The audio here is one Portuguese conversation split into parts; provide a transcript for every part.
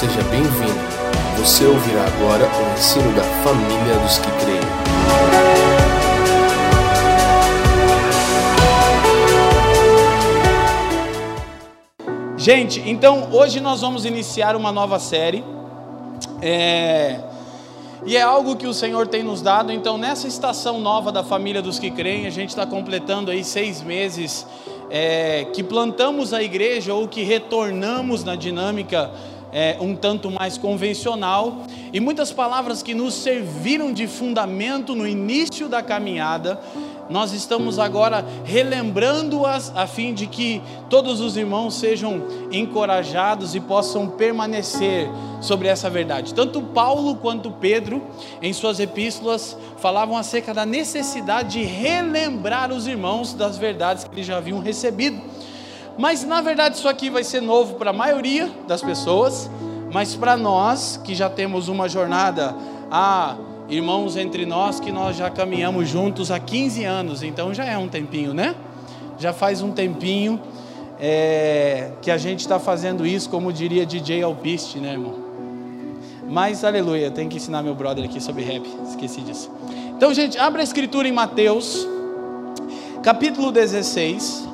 seja bem-vindo. Você ouvirá agora o ensino da família dos que creem. Gente, então hoje nós vamos iniciar uma nova série. É, e é algo que o Senhor tem nos dado. Então, nessa estação nova da família dos que creem, a gente está completando aí seis meses é, que plantamos a igreja ou que retornamos na dinâmica é, um tanto mais convencional, e muitas palavras que nos serviram de fundamento no início da caminhada, nós estamos agora relembrando-as a fim de que todos os irmãos sejam encorajados e possam permanecer sobre essa verdade. Tanto Paulo quanto Pedro, em suas epístolas, falavam acerca da necessidade de relembrar os irmãos das verdades que eles já haviam recebido. Mas na verdade isso aqui vai ser novo para a maioria das pessoas, mas para nós que já temos uma jornada há irmãos entre nós que nós já caminhamos juntos há 15 anos, então já é um tempinho, né? Já faz um tempinho é, que a gente está fazendo isso, como diria DJ Alpiste, né, irmão? Mas, aleluia, tem que ensinar meu brother aqui sobre rap, esqueci disso. Então, gente, abra a escritura em Mateus, capítulo 16.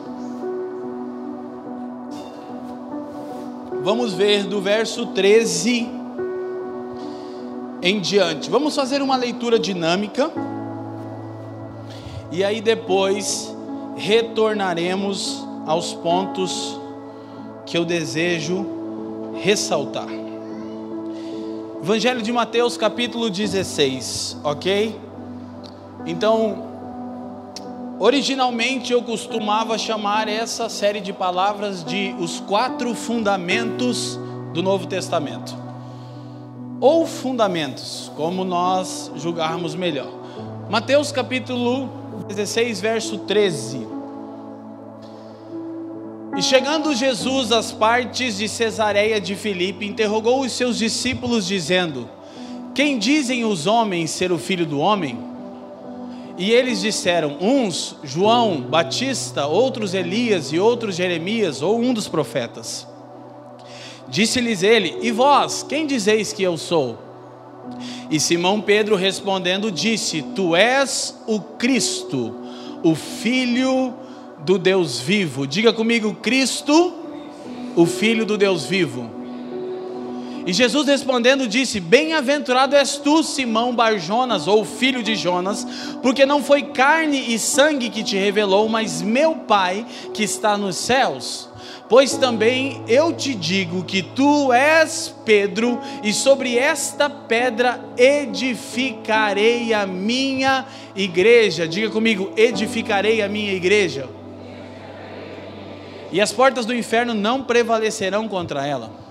Vamos ver do verso 13 em diante. Vamos fazer uma leitura dinâmica e aí depois retornaremos aos pontos que eu desejo ressaltar. Evangelho de Mateus, capítulo 16, ok? Então, originalmente eu costumava chamar essa série de palavras de os quatro fundamentos do Novo Testamento ou fundamentos, como nós julgarmos melhor. Mateus capítulo 16, verso 13. E chegando Jesus às partes de Cesareia de Filipe, interrogou os seus discípulos, dizendo: Quem dizem os homens ser o filho do homem? E eles disseram: uns João Batista, outros Elias e outros Jeremias ou um dos profetas. Disse-lhes ele: E vós, quem dizeis que eu sou? E Simão Pedro respondendo disse: Tu és o Cristo, o Filho do Deus vivo. Diga comigo, Cristo, o Filho do Deus vivo. E Jesus respondendo disse: Bem-aventurado és tu, Simão Barjonas, ou filho de Jonas, porque não foi carne e sangue que te revelou, mas meu Pai que está nos céus. Pois também eu te digo que tu és Pedro, e sobre esta pedra edificarei a minha igreja. Diga comigo: edificarei a minha igreja. E as portas do inferno não prevalecerão contra ela.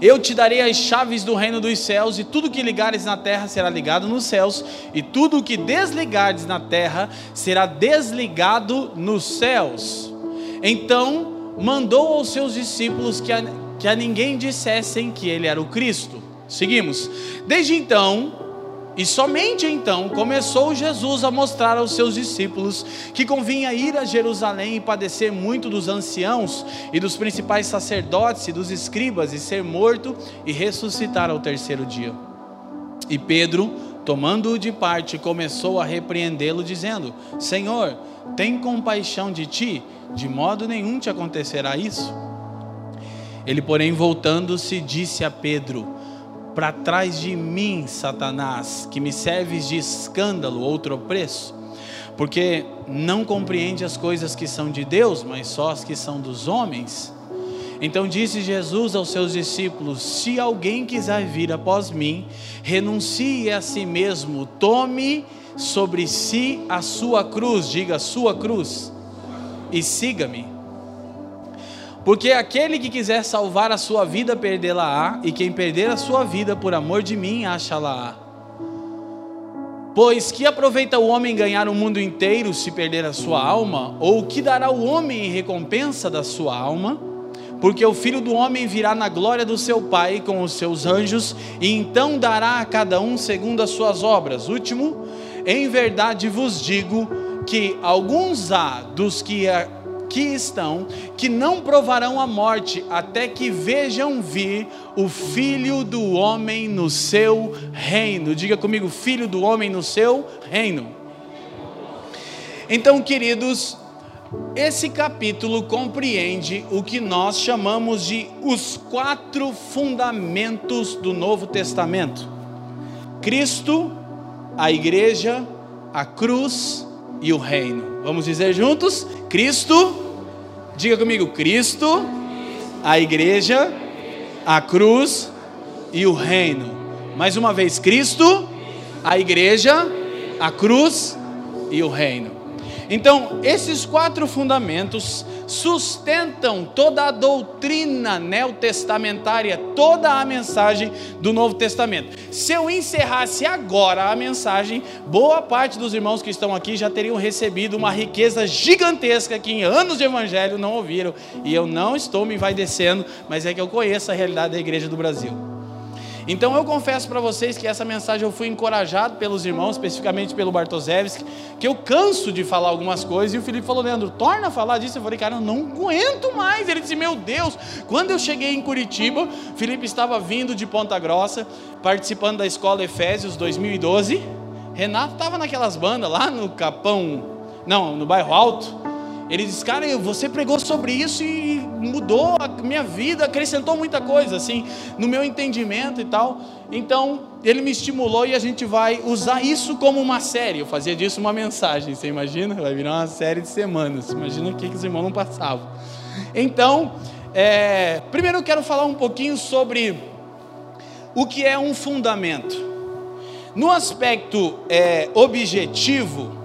Eu te darei as chaves do reino dos céus, e tudo que ligares na terra será ligado nos céus, e tudo que desligares na terra será desligado nos céus. Então mandou aos seus discípulos que a, que a ninguém dissessem que ele era o Cristo. Seguimos. Desde então, e somente então começou Jesus a mostrar aos seus discípulos que convinha ir a Jerusalém e padecer muito dos anciãos e dos principais sacerdotes e dos escribas e ser morto e ressuscitar ao terceiro dia. E Pedro, tomando-o de parte, começou a repreendê-lo, dizendo: Senhor, tem compaixão de ti de modo nenhum te acontecerá isso. Ele, porém, voltando-se, disse a Pedro: Para trás de mim, Satanás, que me serves de escândalo ou tropeço, porque não compreende as coisas que são de Deus, mas só as que são dos homens. Então disse Jesus aos seus discípulos: Se alguém quiser vir após mim, renuncie a si mesmo, tome sobre si a sua cruz, diga sua cruz e siga-me. Porque aquele que quiser salvar a sua vida, perdê-la-á, e quem perder a sua vida por amor de mim, acha-la-á. Pois que aproveita o homem ganhar o mundo inteiro se perder a sua alma? Ou que dará o homem em recompensa da sua alma? Porque o filho do homem virá na glória do seu Pai com os seus anjos, e então dará a cada um segundo as suas obras. Último, em verdade vos digo que alguns há dos que, aqui estão, que não provarão a morte até que vejam vir o Filho do Homem no seu reino. Diga comigo, Filho do Homem no seu reino. Então, queridos, esse capítulo compreende o que nós chamamos de os quatro fundamentos do Novo Testamento: Cristo, a Igreja, a cruz e o reino. Vamos dizer juntos? Cristo, diga comigo: Cristo, a Igreja, a cruz e o reino. Mais uma vez: Cristo, a Igreja, a cruz e o reino. Então, esses quatro fundamentos sustentam toda a doutrina neotestamentária, toda a mensagem do Novo Testamento. Se eu encerrasse agora a mensagem, boa parte dos irmãos que estão aqui já teriam recebido uma riqueza gigantesca que em anos de evangelho não ouviram. E eu não estou me envaidecendo, mas é que eu conheço a realidade da igreja do Brasil. Então eu confesso para vocês que essa mensagem eu fui encorajado pelos irmãos, especificamente pelo Bartoszewski, que eu canso de falar algumas coisas, e o Felipe falou, Leandro, torna a falar disso. Eu falei, cara, eu não aguento mais. Ele disse, meu Deus, quando eu cheguei em Curitiba, Felipe estava vindo de Ponta Grossa, participando da escola Efésios 2012. Renato estava naquelas bandas lá no Capão, não, no bairro Alto. Ele disse, cara, você pregou sobre isso e mudou a minha vida, acrescentou muita coisa, assim, no meu entendimento e tal. Então, ele me estimulou e a gente vai usar isso como uma série. Eu fazia disso uma mensagem, você imagina? Vai virar uma série de semanas. Imagina o que, que os irmãos não passavam. Então, é, primeiro eu quero falar um pouquinho sobre o que é um fundamento. No aspecto é, objetivo,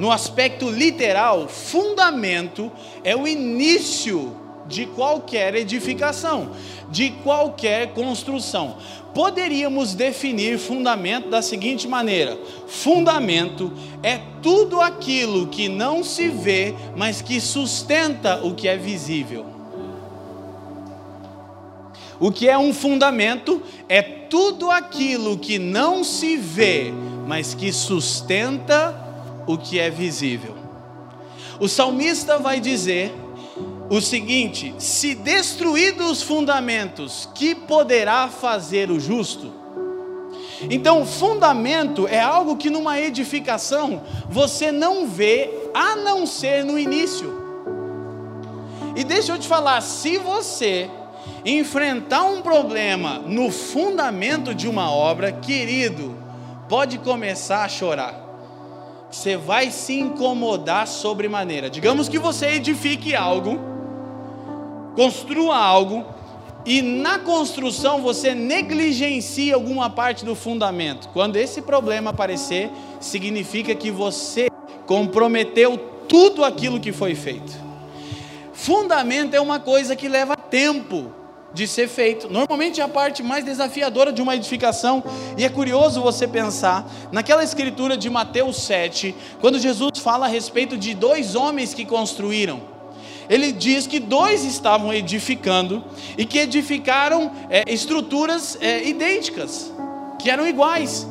no aspecto literal, fundamento é o início de qualquer edificação, de qualquer construção. Poderíamos definir fundamento da seguinte maneira: fundamento é tudo aquilo que não se vê, mas que sustenta o que é visível. O que é um fundamento é tudo aquilo que não se vê, mas que sustenta o que é visível. O salmista vai dizer o seguinte: se destruídos os fundamentos, que poderá fazer o justo? Então, fundamento é algo que numa edificação você não vê a não ser no início. E deixa eu te falar, se você enfrentar um problema no fundamento de uma obra, querido, pode começar a chorar você vai se incomodar sobremaneira. Digamos que você edifique algo, construa algo, e na construção você negligencia alguma parte do fundamento. Quando esse problema aparecer, significa que você comprometeu tudo aquilo que foi feito. Fundamento é uma coisa que leva tempo de ser feito. Normalmente é a parte mais desafiadora de uma edificação, e é curioso você pensar naquela escritura de Mateus 7, quando Jesus fala a respeito de dois homens que construíram. Ele diz que dois estavam edificando e que edificaram é, estruturas é, idênticas, que eram iguais.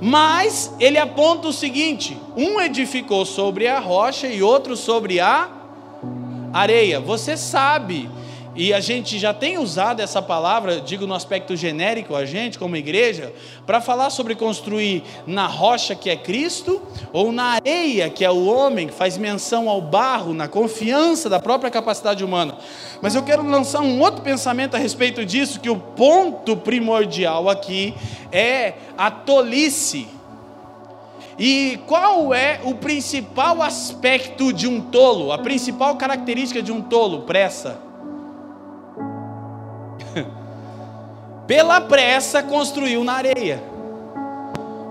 Mas ele aponta o seguinte: um edificou sobre a rocha e outro sobre a areia. Você sabe e a gente já tem usado essa palavra, digo no aspecto genérico, a gente como igreja, para falar sobre construir na rocha que é Cristo, ou na areia que é o homem, que faz menção ao barro, na confiança da própria capacidade humana. Mas eu quero lançar um outro pensamento a respeito disso, que o ponto primordial aqui é a tolice. E qual é o principal aspecto de um tolo, a principal característica de um tolo? Pressa. Pela pressa construiu na areia.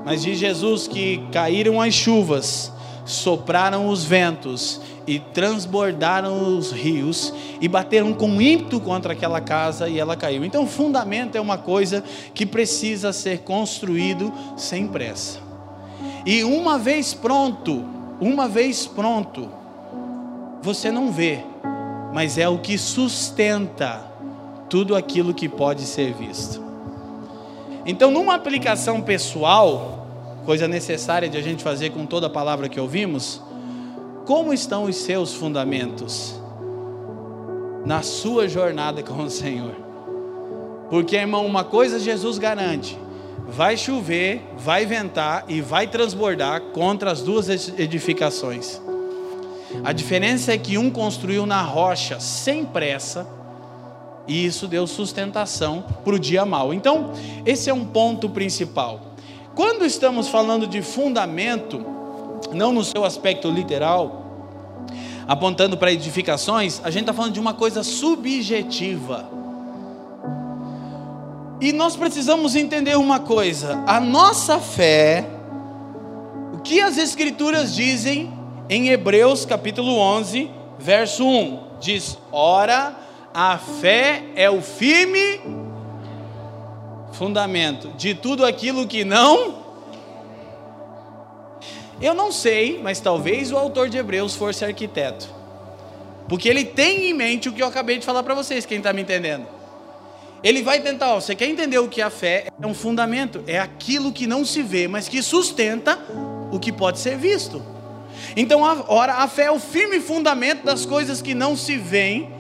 Mas diz Jesus que caíram as chuvas, sopraram os ventos e transbordaram os rios e bateram com ímpeto contra aquela casa e ela caiu. Então, fundamento é uma coisa que precisa ser construído sem pressa. E uma vez pronto, uma vez pronto, você não vê, mas é o que sustenta tudo aquilo que pode ser visto. Então, numa aplicação pessoal, coisa necessária de a gente fazer com toda a palavra que ouvimos, como estão os seus fundamentos? na sua jornada com o Senhor. Porque, irmão, uma coisa Jesus garante: vai chover, vai ventar e vai transbordar contra as duas edificações. A diferença é que um construiu na rocha sem pressa, e isso deu sustentação para o dia mal. Então, esse é um ponto principal. Quando estamos falando de fundamento, não no seu aspecto literal, apontando para edificações, a gente está falando de uma coisa subjetiva. E nós precisamos entender uma coisa: a nossa fé, o que as Escrituras dizem em Hebreus capítulo 11, verso 1, diz: Ora, a fé é o firme fundamento de tudo aquilo que não. Eu não sei, mas talvez o autor de Hebreus fosse arquiteto, porque ele tem em mente o que eu acabei de falar para vocês, quem está me entendendo. Ele vai tentar, ó, você quer entender o que a fé é um fundamento, é aquilo que não se vê, mas que sustenta o que pode ser visto. Então, ora, a fé é o firme fundamento das coisas que não se veem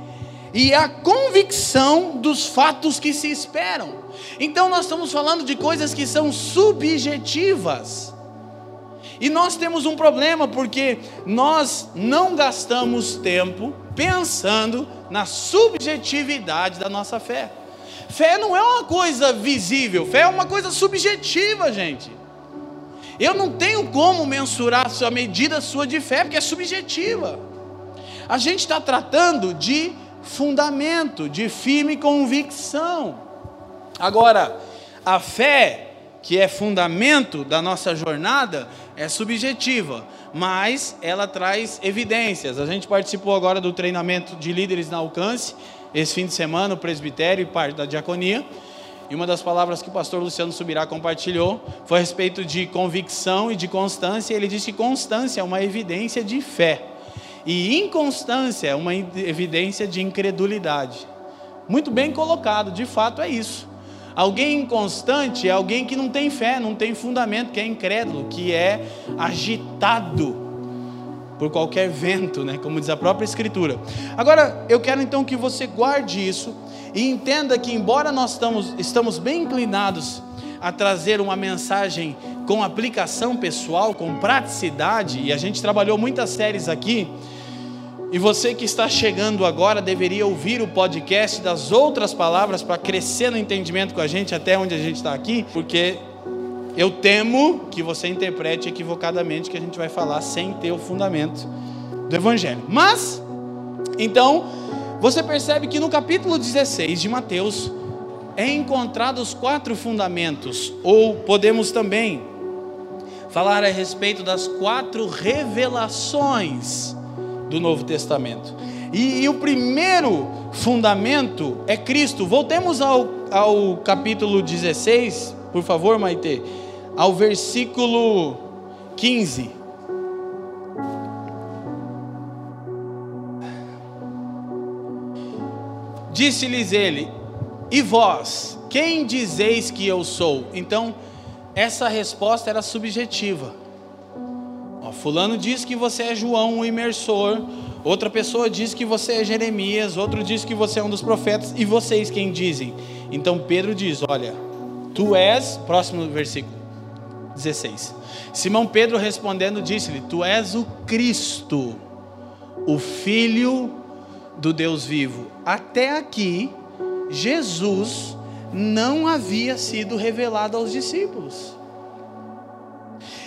e a convicção dos fatos que se esperam. Então, nós estamos falando de coisas que são subjetivas. E nós temos um problema porque nós não gastamos tempo pensando na subjetividade da nossa fé. Fé não é uma coisa visível, fé é uma coisa subjetiva, gente. Eu não tenho como mensurar a medida sua de fé, porque é subjetiva. A gente está tratando de fundamento, de firme convicção. Agora, a fé, que é fundamento da nossa jornada, é subjetiva, mas ela traz evidências. A gente participou agora do treinamento de líderes na alcance esse fim de semana, o presbitério e parte da diaconia. E uma das palavras que o pastor Luciano Subirá compartilhou foi a respeito de convicção e de constância. Ele disse que constância é uma evidência de fé, e inconstância é uma evidência de incredulidade. Muito bem colocado, de fato é isso. Alguém inconstante é alguém que não tem fé, não tem fundamento, que é incrédulo, que é agitado por qualquer vento, né? como diz a própria Escritura. Agora, eu quero então que você guarde isso e entenda que, embora nós estamos, estamos bem inclinados a trazer uma mensagem com aplicação pessoal, com praticidade, e a gente trabalhou muitas séries aqui, e você que está chegando agora deveria ouvir o podcast das outras palavras para crescer no entendimento com a gente até onde a gente está aqui, porque eu temo que você interprete equivocadamente que a gente vai falar sem ter o fundamento do Evangelho. Mas, então, você percebe que no capítulo 16 de Mateus é encontrado os quatro fundamentos, ou podemos também falar a respeito das quatro revelações do Novo Testamento. E, e o primeiro fundamento é Cristo. Voltemos ao, ao capítulo 16, por favor, Maite ao versículo 15. Disse-lhes ele: E vós, quem dizeis que eu sou? Então, essa resposta era subjetiva. Ó, fulano diz que você é João, o imersor. Outra pessoa diz que você é Jeremias. Outro diz que você é um dos profetas. E vocês quem dizem? Então Pedro diz: Olha, tu és. Próximo versículo. 16. Simão Pedro respondendo disse-lhe: Tu és o Cristo, o Filho do Deus vivo. Até aqui, Jesus não havia sido revelado aos discípulos.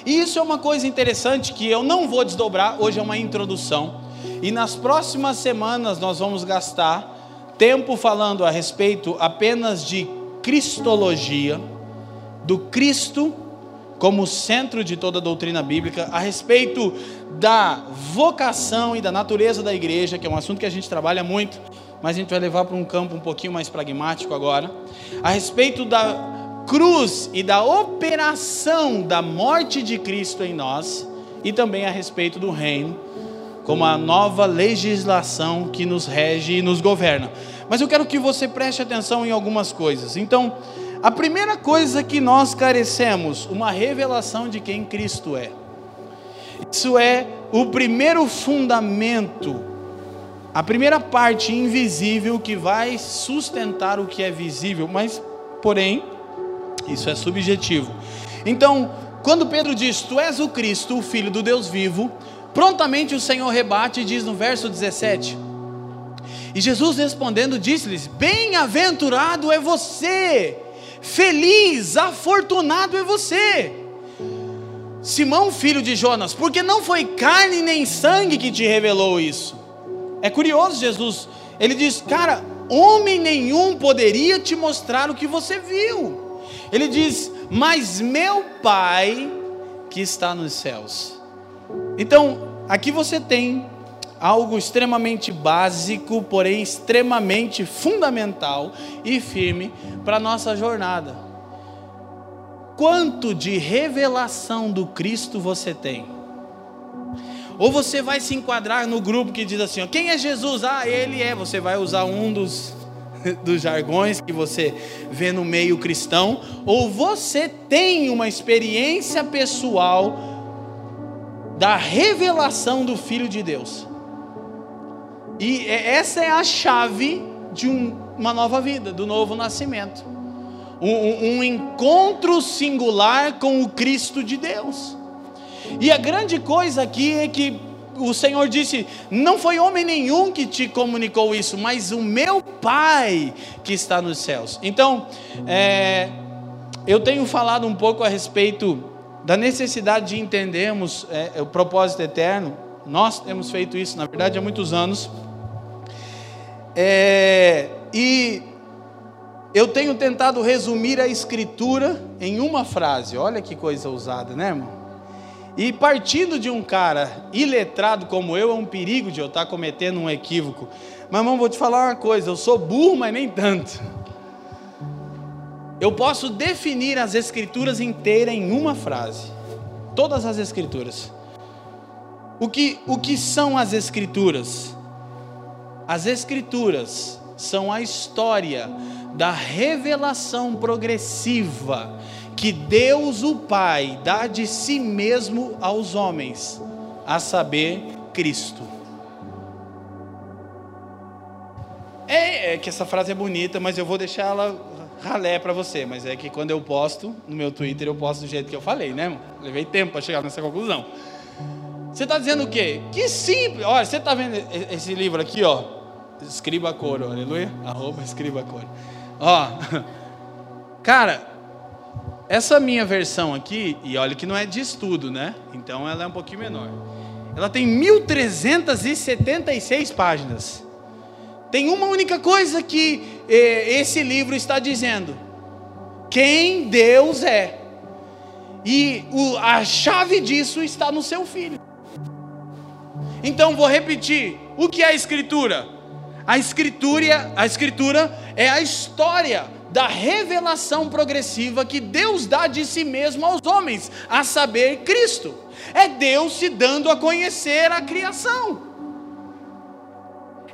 E isso é uma coisa interessante que eu não vou desdobrar, hoje é uma introdução. E nas próximas semanas nós vamos gastar tempo falando a respeito apenas de cristologia, do Cristo como centro de toda a doutrina bíblica, a respeito da vocação e da natureza da igreja, que é um assunto que a gente trabalha muito, mas a gente vai levar para um campo um pouquinho mais pragmático agora, a respeito da cruz e da operação da morte de Cristo em nós, e também a respeito do reino, como a nova legislação que nos rege e nos governa. Mas eu quero que você preste atenção em algumas coisas. Então, a primeira coisa que nós carecemos, uma revelação de quem Cristo é. Isso é o primeiro fundamento a primeira parte invisível que vai sustentar o que é visível, mas, porém, isso é subjetivo. Então, quando Pedro diz: Tu és o Cristo, o Filho do Deus vivo, prontamente o Senhor rebate e diz no verso 17: E Jesus respondendo disse-lhes: Bem-aventurado é você, feliz, afortunado é você. Simão, filho de Jonas, porque não foi carne nem sangue que te revelou isso. É curioso, Jesus, ele diz: Cara, homem nenhum poderia te mostrar o que você viu. Ele diz: Mas meu Pai que está nos céus. Então, aqui você tem algo extremamente básico, porém extremamente fundamental e firme para a nossa jornada quanto de revelação do Cristo você tem? Ou você vai se enquadrar no grupo que diz assim: ó, quem é Jesus? Ah, ele é. Você vai usar um dos, dos jargões que você vê no meio cristão. Ou você tem uma experiência pessoal da revelação do Filho de Deus. E é, essa é a chave de um, uma nova vida, do novo nascimento um, um encontro singular com o Cristo de Deus. E a grande coisa aqui é que o Senhor disse: Não foi homem nenhum que te comunicou isso, mas o meu Pai que está nos céus. Então, é, eu tenho falado um pouco a respeito da necessidade de entendermos é, o propósito eterno. Nós temos feito isso, na verdade, há muitos anos. É, e eu tenho tentado resumir a escritura em uma frase. Olha que coisa ousada, né, irmão? E partindo de um cara iletrado como eu, é um perigo de eu estar cometendo um equívoco. Mas, irmão, vou te falar uma coisa: eu sou burro, mas nem tanto. Eu posso definir as escrituras inteiras em uma frase. Todas as escrituras. O que, o que são as escrituras? As escrituras são a história da revelação progressiva que Deus o Pai dá de si mesmo aos homens, a saber, Cristo. É, é que essa frase é bonita, mas eu vou deixar ela ralé para você. Mas é que quando eu posto no meu Twitter, eu posto do jeito que eu falei, né? Levei tempo para chegar nessa conclusão. Você está dizendo o quê? Que simples. Olha, você está vendo esse livro aqui, ó? Escriba coro, aleluia. Arroba escriba coro. Ó, cara, essa minha versão aqui, e olha que não é de estudo, né? Então ela é um pouquinho menor. Ela tem 1376 páginas. Tem uma única coisa que eh, esse livro está dizendo: quem Deus é. E o, a chave disso está no seu filho. Então vou repetir: o que é a Escritura? A escritura, a escritura é a história da revelação progressiva que Deus dá de si mesmo aos homens, a saber, Cristo. É Deus se dando a conhecer a criação.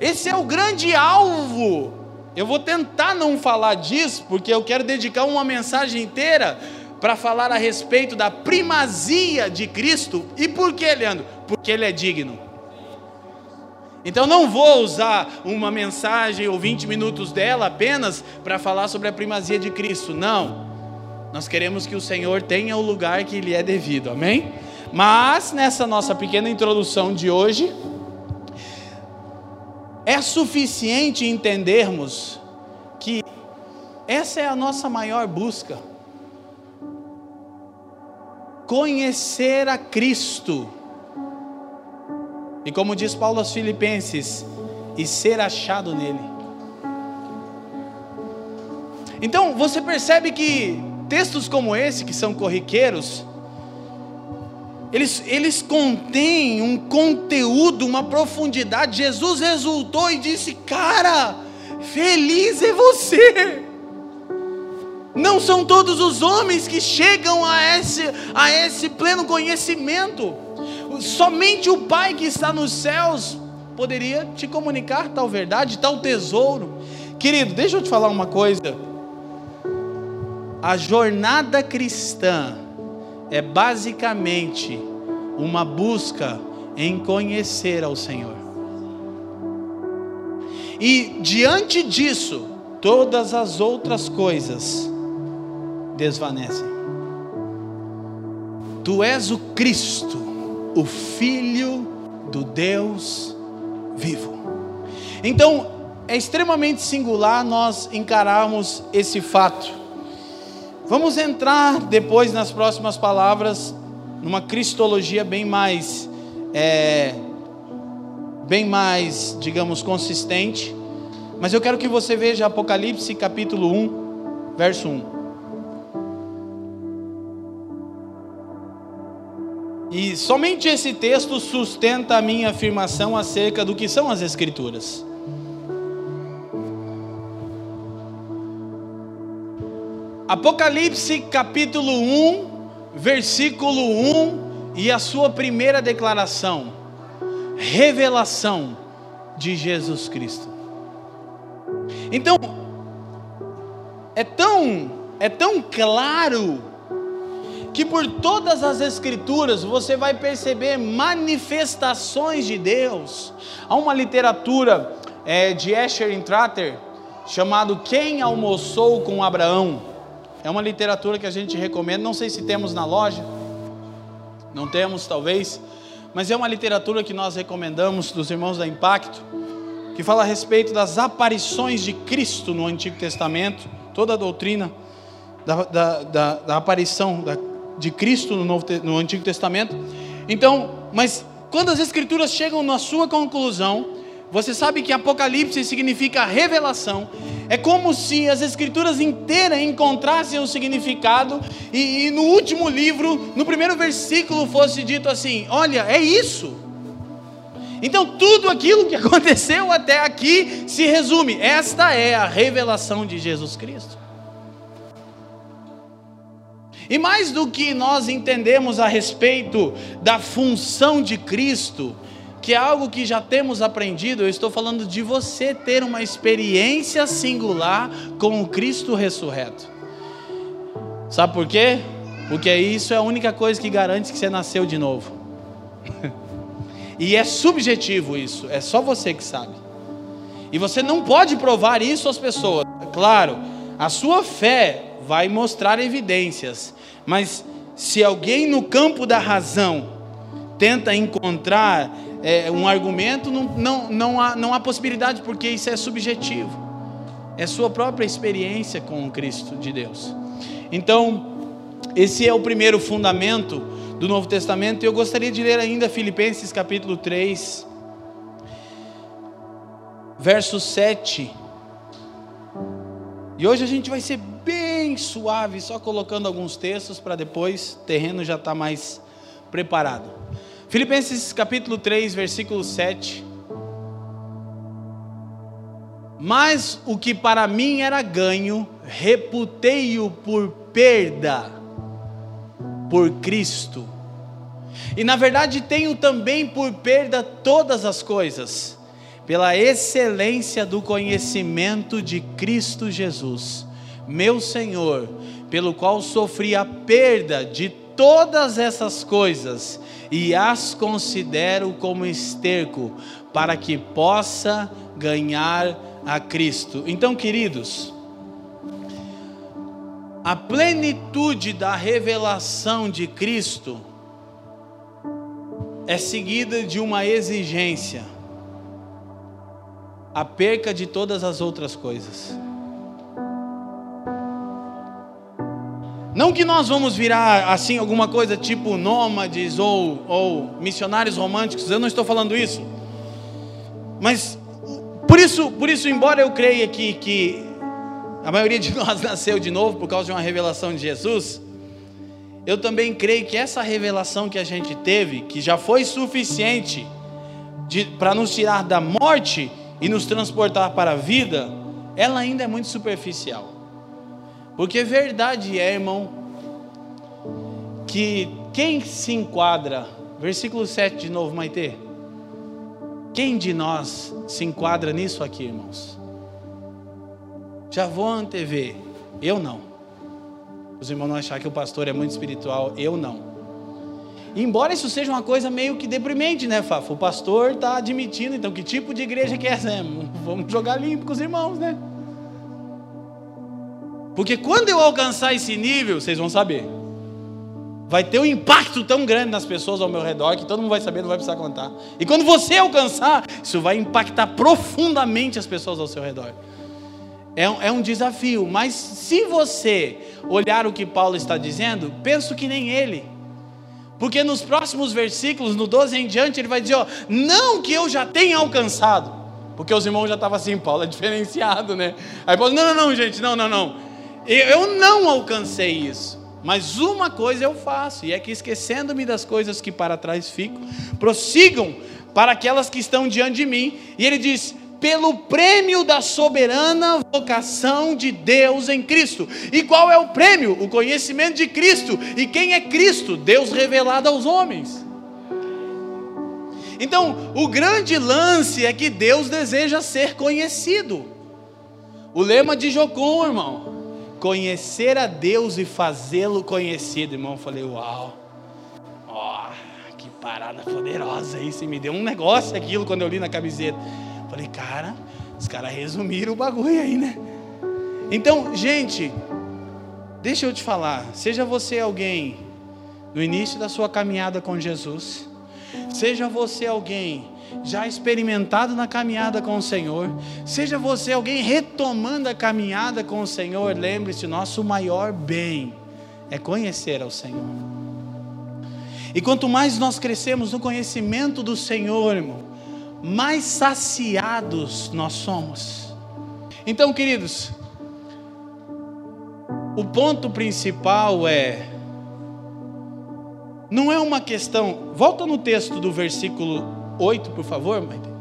Esse é o grande alvo. Eu vou tentar não falar disso, porque eu quero dedicar uma mensagem inteira para falar a respeito da primazia de Cristo. E por que, Leandro? Porque ele é digno. Então não vou usar uma mensagem ou 20 minutos dela apenas para falar sobre a primazia de Cristo. Não. Nós queremos que o Senhor tenha o lugar que lhe é devido. Amém? Mas nessa nossa pequena introdução de hoje, é suficiente entendermos que essa é a nossa maior busca. Conhecer a Cristo e como diz Paulo aos Filipenses, e ser achado nele. Então, você percebe que textos como esse, que são corriqueiros, eles, eles contêm um conteúdo, uma profundidade. Jesus resultou e disse: Cara, feliz é você. Não são todos os homens que chegam a esse, a esse pleno conhecimento somente o Pai que está nos céus poderia te comunicar tal verdade, tal tesouro. Querido, deixa eu te falar uma coisa. A jornada cristã é basicamente uma busca em conhecer ao Senhor. E diante disso, todas as outras coisas desvanecem. Tu és o Cristo, o Filho do Deus vivo. Então, é extremamente singular nós encararmos esse fato. Vamos entrar depois nas próximas palavras numa cristologia bem mais, é, bem mais, digamos, consistente. Mas eu quero que você veja Apocalipse capítulo 1, verso 1. E somente esse texto sustenta a minha afirmação acerca do que são as Escrituras. Apocalipse capítulo 1, versículo 1 e a sua primeira declaração: revelação de Jesus Cristo. Então, é tão, é tão claro que por todas as escrituras você vai perceber manifestações de Deus. Há uma literatura é, de Escher Intrater chamado Quem Almoçou com Abraão. É uma literatura que a gente recomenda, não sei se temos na loja, não temos talvez, mas é uma literatura que nós recomendamos dos irmãos da Impacto, que fala a respeito das aparições de Cristo no Antigo Testamento, toda a doutrina da, da, da, da aparição de Cristo no, Novo, no Antigo Testamento. Então, mas quando as Escrituras chegam na sua conclusão, você sabe que Apocalipse significa revelação. É como se as escrituras inteiras encontrassem o significado e, e, no último livro, no primeiro versículo, fosse dito assim: Olha, é isso. Então tudo aquilo que aconteceu até aqui se resume: esta é a revelação de Jesus Cristo. E mais do que nós entendemos a respeito da função de Cristo, que é algo que já temos aprendido, eu estou falando de você ter uma experiência singular com o Cristo ressurreto. Sabe por quê? Porque isso é a única coisa que garante que você nasceu de novo. e é subjetivo isso, é só você que sabe. E você não pode provar isso às pessoas. Claro, a sua fé vai mostrar evidências, mas se alguém no campo da razão tenta encontrar é, um argumento, não, não, não, há, não há possibilidade, porque isso é subjetivo. É sua própria experiência com o Cristo de Deus. Então, esse é o primeiro fundamento do Novo Testamento. E eu gostaria de ler ainda Filipenses capítulo 3, verso 7. E hoje a gente vai ser bem suave, só colocando alguns textos para depois o terreno já está mais preparado. Filipenses capítulo 3, versículo 7. Mas o que para mim era ganho, reputei-o por perda por Cristo. E na verdade tenho também por perda todas as coisas, pela excelência do conhecimento de Cristo Jesus, meu Senhor, pelo qual sofri a perda de todas essas coisas e as considero como esterco para que possa ganhar a Cristo. Então, queridos, a plenitude da revelação de Cristo é seguida de uma exigência, a perca de todas as outras coisas. Não que nós vamos virar assim alguma coisa tipo nômades ou, ou missionários românticos, eu não estou falando isso. Mas por isso, por isso, embora eu creia que, que a maioria de nós nasceu de novo por causa de uma revelação de Jesus, eu também creio que essa revelação que a gente teve, que já foi suficiente para nos tirar da morte e nos transportar para a vida, ela ainda é muito superficial. Porque verdade é, irmão, que quem se enquadra, versículo 7 de novo, Maite. Quem de nós se enquadra nisso aqui, irmãos? Já vou antever, eu não. Os irmãos não achar que o pastor é muito espiritual, eu não. Embora isso seja uma coisa meio que deprimente, né, Fafo? O pastor está admitindo, então, que tipo de igreja que é essa? Vamos jogar limpo com os irmãos, né? Porque quando eu alcançar esse nível, vocês vão saber. Vai ter um impacto tão grande nas pessoas ao meu redor que todo mundo vai saber, não vai precisar contar. E quando você alcançar, isso vai impactar profundamente as pessoas ao seu redor. É um, é um desafio, mas se você olhar o que Paulo está dizendo, penso que nem ele. Porque nos próximos versículos, no 12 em diante, ele vai dizer: ó, não que eu já tenha alcançado. Porque os irmãos já estavam assim, Paulo é diferenciado, né? Aí Paulo, não, não, não, gente, não, não, não. Eu não alcancei isso. Mas uma coisa eu faço, e é que esquecendo-me das coisas que para trás ficam, prossigam para aquelas que estão diante de mim. E ele diz: pelo prêmio da soberana vocação de Deus em Cristo. E qual é o prêmio? O conhecimento de Cristo. E quem é Cristo? Deus revelado aos homens. Então, o grande lance é que Deus deseja ser conhecido. O lema de Jocum, irmão, conhecer a Deus e fazê-lo conhecido, irmão. Eu falei, uau, ó, oh, que parada poderosa isso. E me deu um negócio aquilo quando eu li na camiseta. Falei, cara, os caras resumiram o bagulho aí, né? Então, gente, deixa eu te falar, seja você alguém no início da sua caminhada com Jesus, seja você alguém já experimentado na caminhada com o Senhor, seja você alguém retomando a caminhada com o Senhor, lembre-se, nosso maior bem é conhecer ao Senhor. E quanto mais nós crescemos no conhecimento do Senhor, irmão, mais saciados nós somos. Então, queridos, o ponto principal é não é uma questão. Volta no texto do versículo 8, por favor, mãe.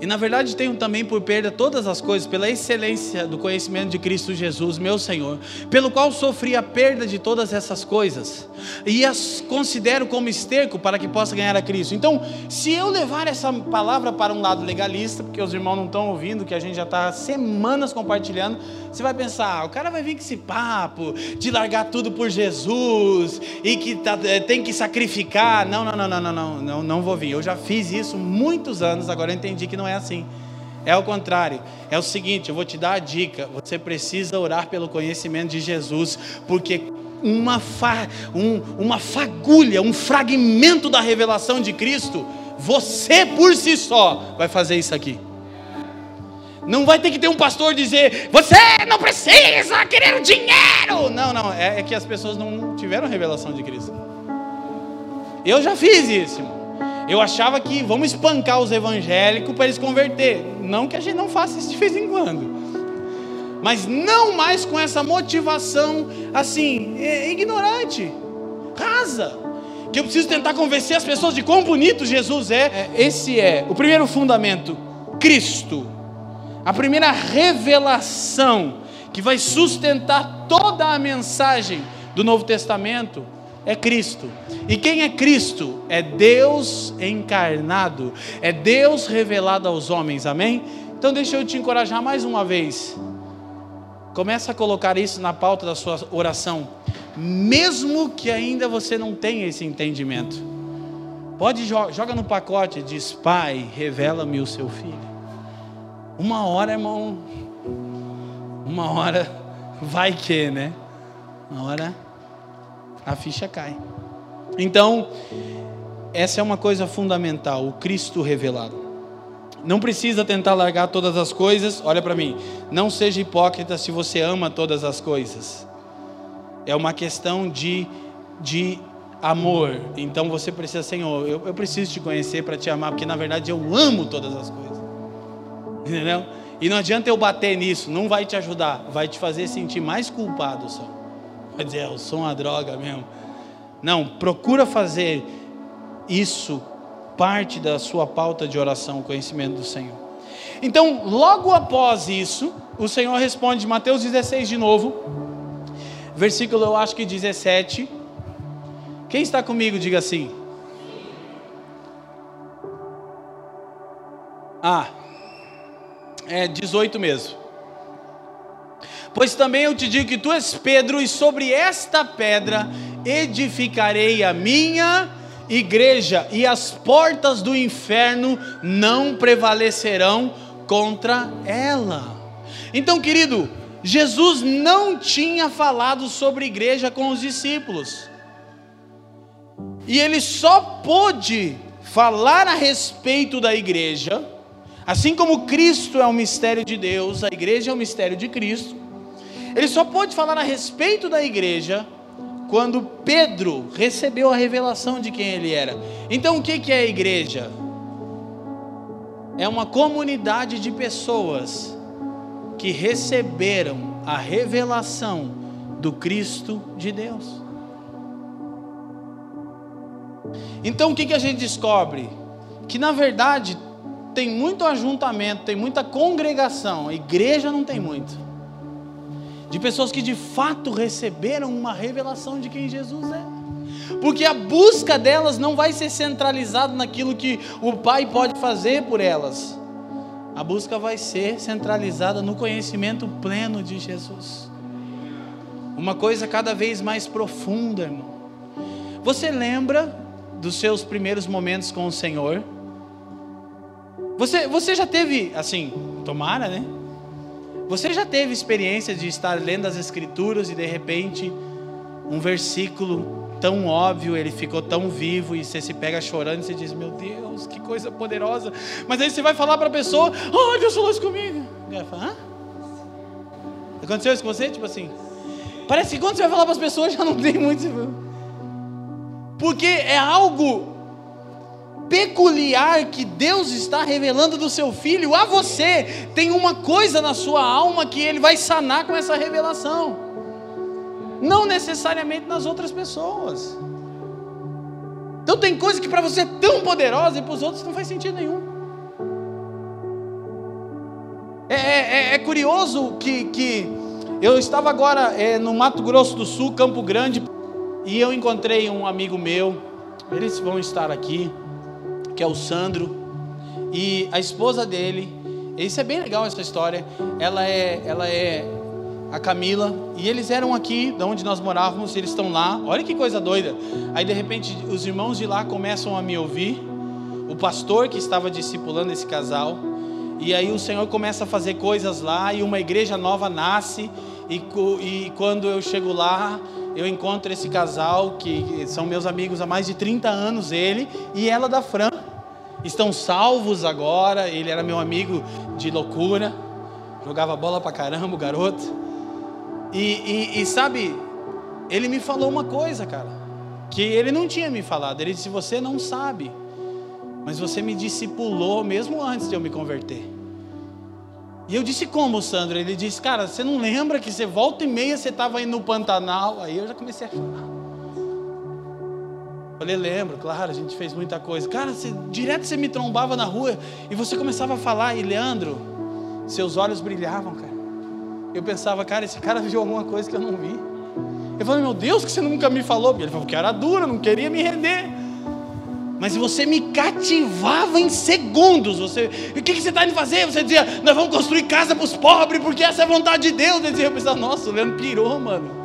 E na verdade tenho também por perda todas as coisas, pela excelência do conhecimento de Cristo Jesus, meu Senhor, pelo qual sofri a perda de todas essas coisas, e as considero como esterco para que possa ganhar a Cristo. Então, se eu levar essa palavra para um lado legalista, porque os irmãos não estão ouvindo, que a gente já está semanas compartilhando, você vai pensar, ah, o cara vai vir com esse papo de largar tudo por Jesus e que tá, eh, tem que sacrificar. Não, não, não, não, não, não, não, não vou vir. Eu já fiz isso muitos anos, agora entendi que não é assim. É o contrário. É o seguinte, eu vou te dar a dica. Você precisa orar pelo conhecimento de Jesus, porque uma, fa, um, uma fagulha, um fragmento da revelação de Cristo, você por si só vai fazer isso aqui. Não vai ter que ter um pastor dizer, você não precisa querer dinheiro. Não, não, é, é que as pessoas não tiveram revelação de Cristo. Eu já fiz isso. Eu achava que vamos espancar os evangélicos para eles converter. Não que a gente não faça isso de vez em quando. Mas não mais com essa motivação assim, é, ignorante, rasa. Que eu preciso tentar convencer as pessoas de quão bonito Jesus é. é esse é o primeiro fundamento: Cristo. A primeira revelação que vai sustentar toda a mensagem do Novo Testamento é Cristo. E quem é Cristo? É Deus encarnado, é Deus revelado aos homens, amém? Então deixa eu te encorajar mais uma vez. Começa a colocar isso na pauta da sua oração, mesmo que ainda você não tenha esse entendimento. Pode joga no pacote, diz: Pai, revela-me o seu filho. Uma hora, irmão, uma hora vai que, né? Uma hora a ficha cai. Então, essa é uma coisa fundamental, o Cristo revelado. Não precisa tentar largar todas as coisas, olha para mim, não seja hipócrita se você ama todas as coisas. É uma questão de, de amor. Então você precisa, Senhor, eu, eu preciso te conhecer para te amar, porque na verdade eu amo todas as coisas. Entendeu? E não adianta eu bater nisso, não vai te ajudar, vai te fazer sentir mais culpado só. Vai dizer, eu sou uma droga mesmo. Não, procura fazer isso parte da sua pauta de oração, conhecimento do Senhor. Então, logo após isso, o Senhor responde, Mateus 16 de novo, versículo eu acho que 17. Quem está comigo, diga assim. Ah, é 18 mesmo. Pois também eu te digo que tu és Pedro, e sobre esta pedra edificarei a minha igreja, e as portas do inferno não prevalecerão contra ela. Então, querido, Jesus não tinha falado sobre igreja com os discípulos. E ele só pôde falar a respeito da igreja, assim como Cristo é o mistério de Deus, a igreja é o mistério de Cristo. Ele só pôde falar a respeito da igreja quando Pedro recebeu a revelação de quem ele era. Então, o que é a igreja? É uma comunidade de pessoas que receberam a revelação do Cristo de Deus. Então o que, que a gente descobre? Que na verdade tem muito ajuntamento, tem muita congregação, a igreja não tem muito. De pessoas que de fato receberam uma revelação de quem Jesus é. Porque a busca delas não vai ser centralizada naquilo que o Pai pode fazer por elas a busca vai ser centralizada no conhecimento pleno de Jesus. Uma coisa cada vez mais profunda, irmão. Você lembra dos seus primeiros momentos com o Senhor? Você, você já teve, assim, tomara, né? Você já teve experiência de estar lendo as Escrituras e de repente um versículo tão óbvio, ele ficou tão vivo e você se pega chorando e você diz: Meu Deus, que coisa poderosa. Mas aí você vai falar para a pessoa: Oh, Deus falou isso comigo. E ela fala: Hã? Aconteceu isso com você? Tipo assim. Parece que quando você vai falar para as pessoas já não tem muito. Porque é algo peculiar que Deus está revelando do seu filho a você. Tem uma coisa na sua alma que ele vai sanar com essa revelação não necessariamente nas outras pessoas. Então tem coisa que para você é tão poderosa e para os outros não faz sentido nenhum. É, é, é, é curioso que, que eu estava agora é, no Mato Grosso do Sul, Campo Grande, e eu encontrei um amigo meu, eles vão estar aqui, que é o Sandro, e a esposa dele, isso é bem legal essa história, ela é, ela é a Camila, e eles eram aqui, de onde nós morávamos, eles estão lá. Olha que coisa doida. Aí de repente os irmãos de lá começam a me ouvir, o pastor que estava discipulando esse casal, e aí o Senhor começa a fazer coisas lá, e uma igreja nova nasce, e, e quando eu chego lá, eu encontro esse casal, que são meus amigos há mais de 30 anos, ele e ela da Fran. Estão salvos agora, ele era meu amigo de loucura, jogava bola pra caramba, o garoto. E, e, e, sabe, ele me falou uma coisa, cara, que ele não tinha me falado. Ele disse: Você não sabe, mas você me discipulou mesmo antes de eu me converter. E eu disse: Como, Sandro? Ele disse: Cara, você não lembra que você volta e meia você estava indo no Pantanal? Aí eu já comecei a chorar. Falei, lembro, claro, a gente fez muita coisa. Cara, você, direto você me trombava na rua e você começava a falar, e Leandro, seus olhos brilhavam, cara. Eu pensava, cara, esse cara viu alguma coisa que eu não vi. Eu falei, meu Deus, que você nunca me falou. Ele falou que era duro, não queria me render. Mas você me cativava em segundos. Você, o que, que você está indo fazer? Você dizia, nós vamos construir casa para os pobres, porque essa é a vontade de Deus. Eu, dizia, eu pensava, nossa, o Leandro pirou, mano.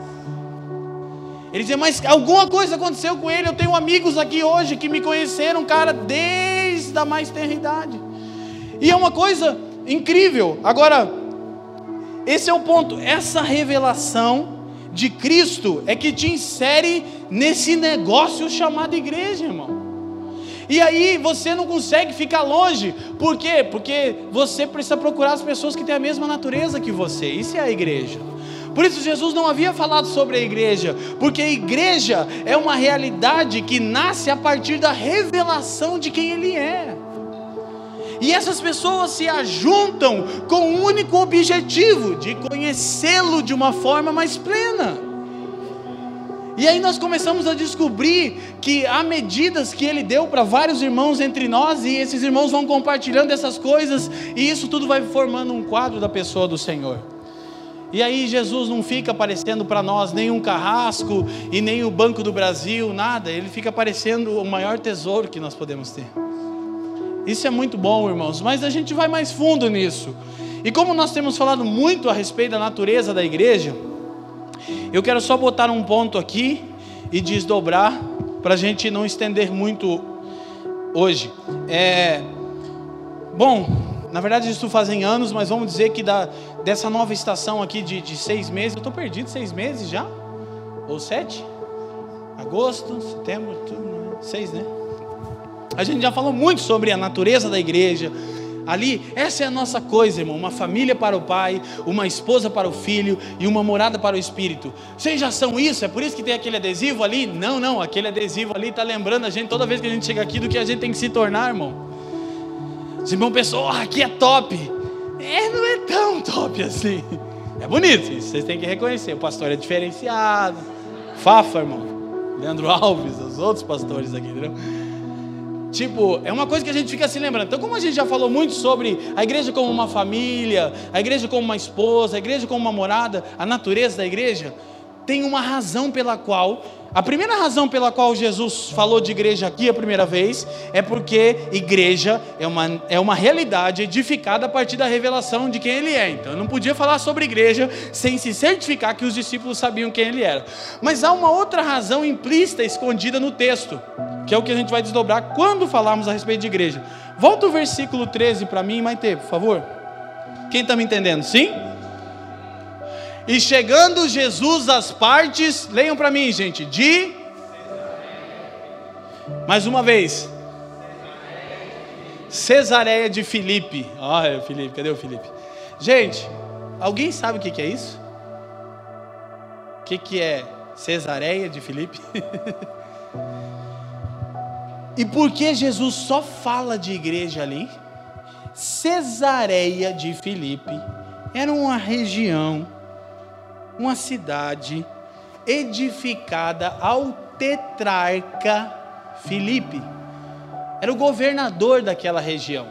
Ele dizia, mas alguma coisa aconteceu com ele. Eu tenho amigos aqui hoje que me conheceram, cara, desde a mais tenra idade. E é uma coisa incrível. Agora, esse é o ponto. Essa revelação de Cristo é que te insere nesse negócio chamado igreja, irmão. E aí você não consegue ficar longe. Por quê? Porque você precisa procurar as pessoas que têm a mesma natureza que você. Isso é a igreja. Por isso Jesus não havia falado sobre a igreja, porque a igreja é uma realidade que nasce a partir da revelação de quem ele é. E essas pessoas se ajuntam com o único objetivo de conhecê-lo de uma forma mais plena. E aí nós começamos a descobrir que há medidas que ele deu para vários irmãos entre nós, e esses irmãos vão compartilhando essas coisas, e isso tudo vai formando um quadro da pessoa do Senhor. E aí Jesus não fica aparecendo para nós nem um carrasco e nem o Banco do Brasil, nada, ele fica aparecendo o maior tesouro que nós podemos ter. Isso é muito bom, irmãos, mas a gente vai mais fundo nisso. E como nós temos falado muito a respeito da natureza da igreja, eu quero só botar um ponto aqui e desdobrar para a gente não estender muito hoje. É, bom, na verdade isso fazem anos, mas vamos dizer que da, dessa nova estação aqui de, de seis meses, eu estou perdido, seis meses já? Ou sete? Agosto, setembro, tudo, seis, né? A gente já falou muito sobre a natureza da igreja, Ali, essa é a nossa coisa, irmão. Uma família para o pai, uma esposa para o filho e uma morada para o espírito. Vocês já são isso? É por isso que tem aquele adesivo ali? Não, não. Aquele adesivo ali está lembrando a gente toda vez que a gente chega aqui do que a gente tem que se tornar, irmão. Os irmãos pensam, oh, aqui é top. É, não é tão top assim. É bonito, isso vocês têm que reconhecer. O pastor é diferenciado. Fafa, irmão. Leandro Alves, os outros pastores aqui, entendeu? Tipo, é uma coisa que a gente fica se lembrando. Então, como a gente já falou muito sobre a igreja como uma família, a igreja como uma esposa, a igreja como uma morada, a natureza da igreja, tem uma razão pela qual a primeira razão pela qual Jesus falou de igreja aqui a primeira vez é porque igreja é uma, é uma realidade edificada a partir da revelação de quem ele é. Então eu não podia falar sobre igreja sem se certificar que os discípulos sabiam quem ele era. Mas há uma outra razão implícita, escondida no texto, que é o que a gente vai desdobrar quando falarmos a respeito de igreja. Volta o versículo 13 para mim, Maite, por favor. Quem está me entendendo? Sim? E chegando Jesus às partes, leiam para mim, gente, de. Mais uma vez. Cesareia de Filipe. Olha, Filipe, cadê o Filipe? Gente, alguém sabe o que, é isso? O que, é Cesareia de Filipe? e por que Jesus só fala de igreja ali? Cesareia de Filipe era uma região uma cidade edificada ao tetrarca Filipe. Era o governador daquela região.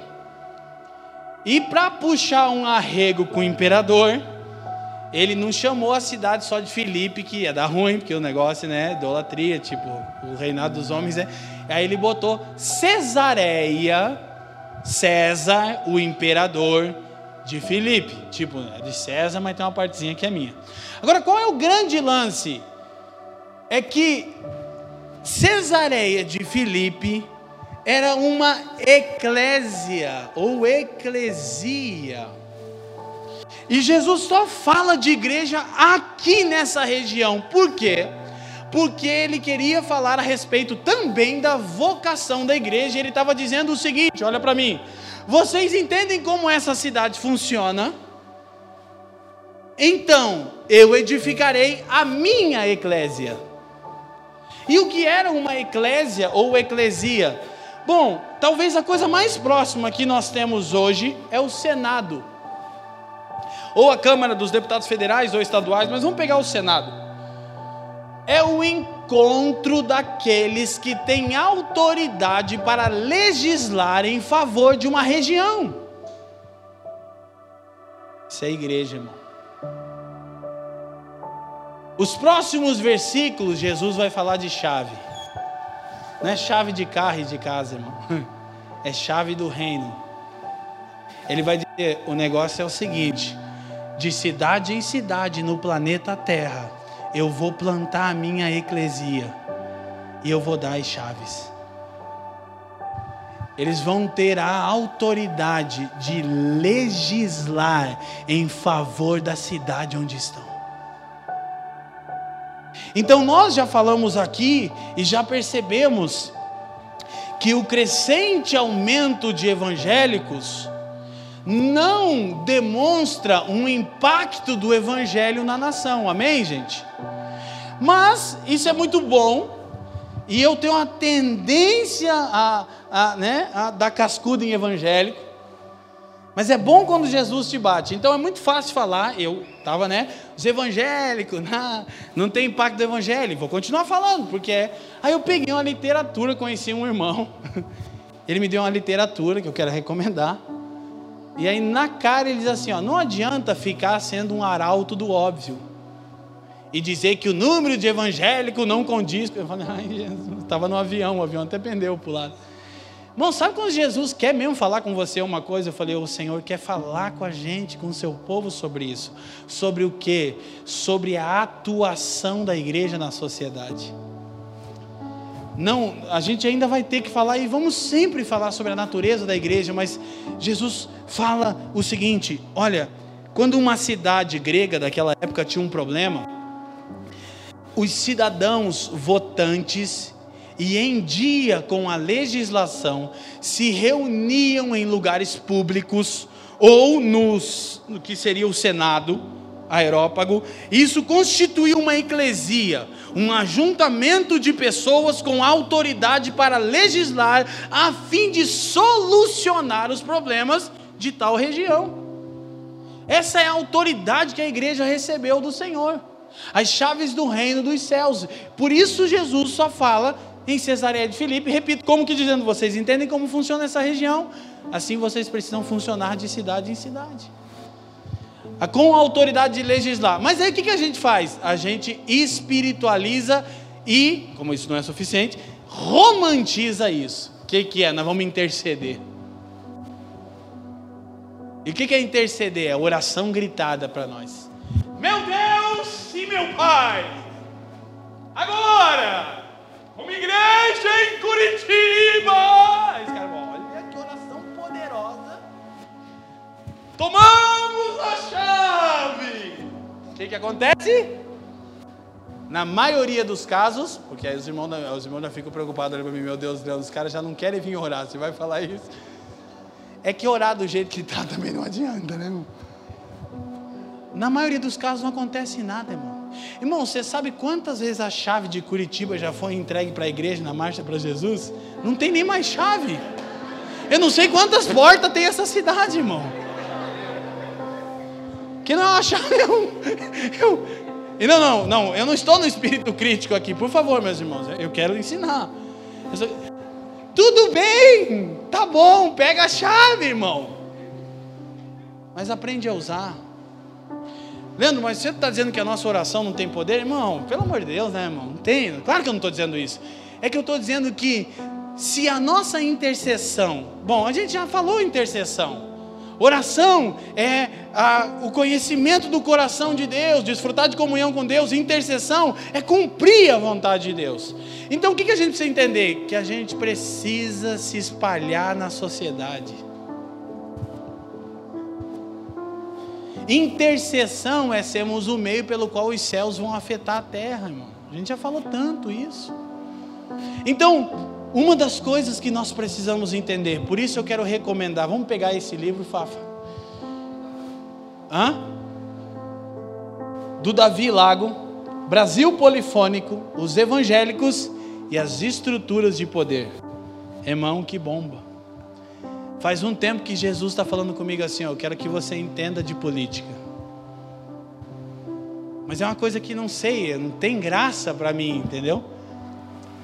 E para puxar um arrego com o imperador, ele não chamou a cidade só de Filipe, que ia dar ruim, porque o negócio, né, idolatria, tipo, o reinado dos homens, né? Aí ele botou Cesareia, César, o imperador de Filipe, tipo, é de César, mas tem uma partezinha que é minha. Agora, qual é o grande lance? É que Cesareia de Filipe era uma eclésia ou eclesia. E Jesus só fala de igreja aqui nessa região. Por quê? Porque ele queria falar a respeito também da vocação da igreja. Ele estava dizendo o seguinte: olha para mim. Vocês entendem como essa cidade funciona? Então eu edificarei a minha eclésia. E o que era uma eclésia ou eclesia? Bom, talvez a coisa mais próxima que nós temos hoje é o Senado, ou a Câmara dos Deputados Federais ou Estaduais, mas vamos pegar o Senado. É o encontro daqueles que têm autoridade para legislar em favor de uma região. Isso é igreja, irmão. Os próximos versículos, Jesus vai falar de chave. Não é chave de carro e de casa, irmão. É chave do reino. Ele vai dizer: o negócio é o seguinte: de cidade em cidade no planeta Terra, eu vou plantar a minha eclesia e eu vou dar as chaves. Eles vão ter a autoridade de legislar em favor da cidade onde estão. Então nós já falamos aqui e já percebemos que o crescente aumento de evangélicos não demonstra um impacto do evangelho na nação. Amém, gente? Mas isso é muito bom. E eu tenho uma tendência a, a, né, a dar cascudo em evangélico. Mas é bom quando Jesus te bate. Então é muito fácil falar. Eu estava, né? Os evangélicos, não, não tem impacto do evangelho. Vou continuar falando, porque é. Aí eu peguei uma literatura, conheci um irmão. Ele me deu uma literatura que eu quero recomendar. E aí na cara ele diz assim: ó, não adianta ficar sendo um arauto do óbvio. E dizer que o número de evangélico não condiz. Eu falei, ai Jesus, estava no avião, o avião até pendeu para o lado. Irmão, sabe quando Jesus quer mesmo falar com você uma coisa? Eu falei, o Senhor quer falar com a gente, com o seu povo sobre isso. Sobre o que? Sobre a atuação da igreja na sociedade. Não, a gente ainda vai ter que falar e vamos sempre falar sobre a natureza da igreja, mas Jesus fala o seguinte: olha, quando uma cidade grega daquela época tinha um problema, os cidadãos votantes e em dia com a legislação se reuniam em lugares públicos ou nos, no que seria o Senado aerópago. Isso constituía uma eclesia, um ajuntamento de pessoas com autoridade para legislar a fim de solucionar os problemas de tal região. Essa é a autoridade que a igreja recebeu do Senhor. As chaves do reino dos céus. Por isso Jesus só fala em Cesareia de Filipe, repito, como que dizendo, vocês entendem como funciona essa região? Assim vocês precisam funcionar de cidade em cidade. Com a autoridade de legislar. Mas aí o que a gente faz? A gente espiritualiza e, como isso não é suficiente, romantiza isso. O que, que é? Nós vamos interceder. E o que, que é interceder? É oração gritada para nós. Meu Deus e meu Pai, agora uma igreja em Curitiba. Esse cara, olha que oração poderosa. Tomamos a chave. Que, que acontece? Na maioria dos casos, porque aí os irmãos, os irmãos já ficam preocupados para mim, meu Deus, Deus, os caras já não querem vir orar, você vai falar isso. É que orar do jeito que está também não adianta, né, irmão? Na maioria dos casos não acontece nada, irmão. Irmão, você sabe quantas vezes a chave de Curitiba já foi entregue para a igreja na marcha para Jesus? Não tem nem mais chave. Eu não sei quantas portas tem essa cidade, irmão. Que não chave. Eu, eu, e não, não, não, eu não estou no espírito crítico aqui, por favor, meus irmãos. Eu quero ensinar. Eu só, tudo bem, tá bom, pega a chave, irmão. Mas aprende a usar. Leandro, mas você está dizendo que a nossa oração não tem poder? Irmão, pelo amor de Deus, né, irmão? Não tem. Claro que eu não estou dizendo isso. É que eu estou dizendo que se a nossa intercessão, bom, a gente já falou intercessão. Oração é a, o conhecimento do coração de Deus, desfrutar de comunhão com Deus. Intercessão é cumprir a vontade de Deus. Então o que, que a gente precisa entender? Que a gente precisa se espalhar na sociedade. Intercessão é sermos o meio pelo qual os céus vão afetar a terra, irmão. A gente já falou tanto isso. Então, uma das coisas que nós precisamos entender, por isso eu quero recomendar, vamos pegar esse livro, Fafa. Hã? Do Davi Lago, Brasil Polifônico, os Evangélicos e as Estruturas de Poder. Irmão, que bomba. Faz um tempo que Jesus está falando comigo assim: ó, eu quero que você entenda de política. Mas é uma coisa que não sei, não tem graça para mim, entendeu?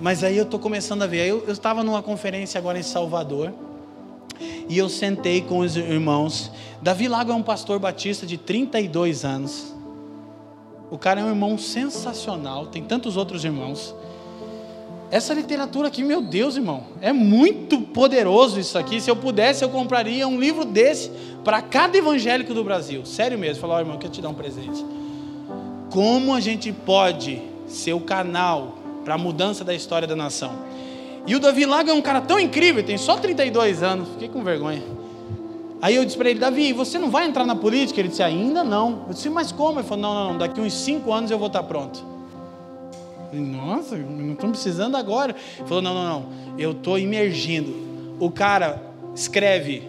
Mas aí eu estou começando a ver. Eu, estava numa conferência agora em Salvador. E eu sentei com os irmãos. Davi Lago é um pastor batista de 32 anos. O cara é um irmão sensacional. Tem tantos outros irmãos. Essa literatura aqui, meu Deus, irmão, é muito poderoso isso aqui. Se eu pudesse, eu compraria um livro desse para cada evangélico do Brasil. Sério mesmo. Falar, oh, irmão, quero te dar um presente. Como a gente pode ser o canal para a mudança da história da nação? E o Davi Lago é um cara tão incrível, tem só 32 anos. Fiquei com vergonha. Aí eu disse para ele, Davi, você não vai entrar na política? Ele disse, ainda não. Eu disse, mas como? Ele falou, não, não, não, daqui uns 5 anos eu vou estar pronto. Nossa, não estamos precisando agora. Ele falou: não, não, não. Eu estou imergindo. O cara escreve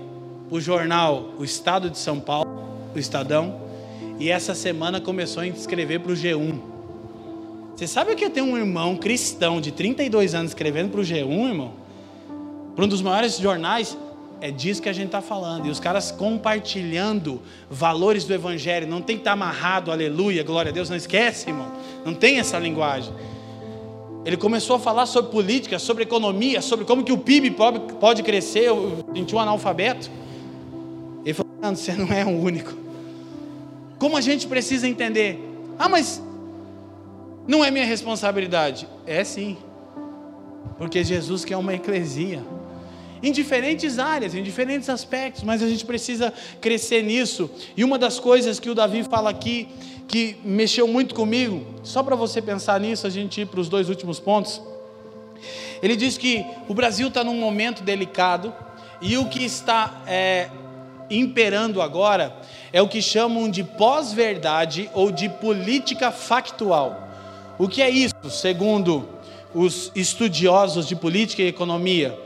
o jornal O Estado de São Paulo, o Estadão, e essa semana começou a escrever para o G1. Você sabe o que é ter um irmão cristão de 32 anos escrevendo para o G1, irmão? Para um dos maiores jornais? É disso que a gente está falando. E os caras compartilhando valores do Evangelho. Não tem que estar tá amarrado, aleluia, glória a Deus. Não esquece, irmão. Não tem essa linguagem. Ele começou a falar sobre política, sobre economia, sobre como que o PIB pode, crescer. Eu senti um analfabeto. Ele falou: você não é o único. Como a gente precisa entender? Ah, mas não é minha responsabilidade. É sim. Porque Jesus quer uma eclesia. Em diferentes áreas, em diferentes aspectos, mas a gente precisa crescer nisso. E uma das coisas que o Davi fala aqui que mexeu muito comigo, só para você pensar nisso, a gente ir para os dois últimos pontos. Ele diz que o Brasil está num momento delicado e o que está é, imperando agora é o que chamam de pós-verdade ou de política factual. O que é isso, segundo os estudiosos de política e economia?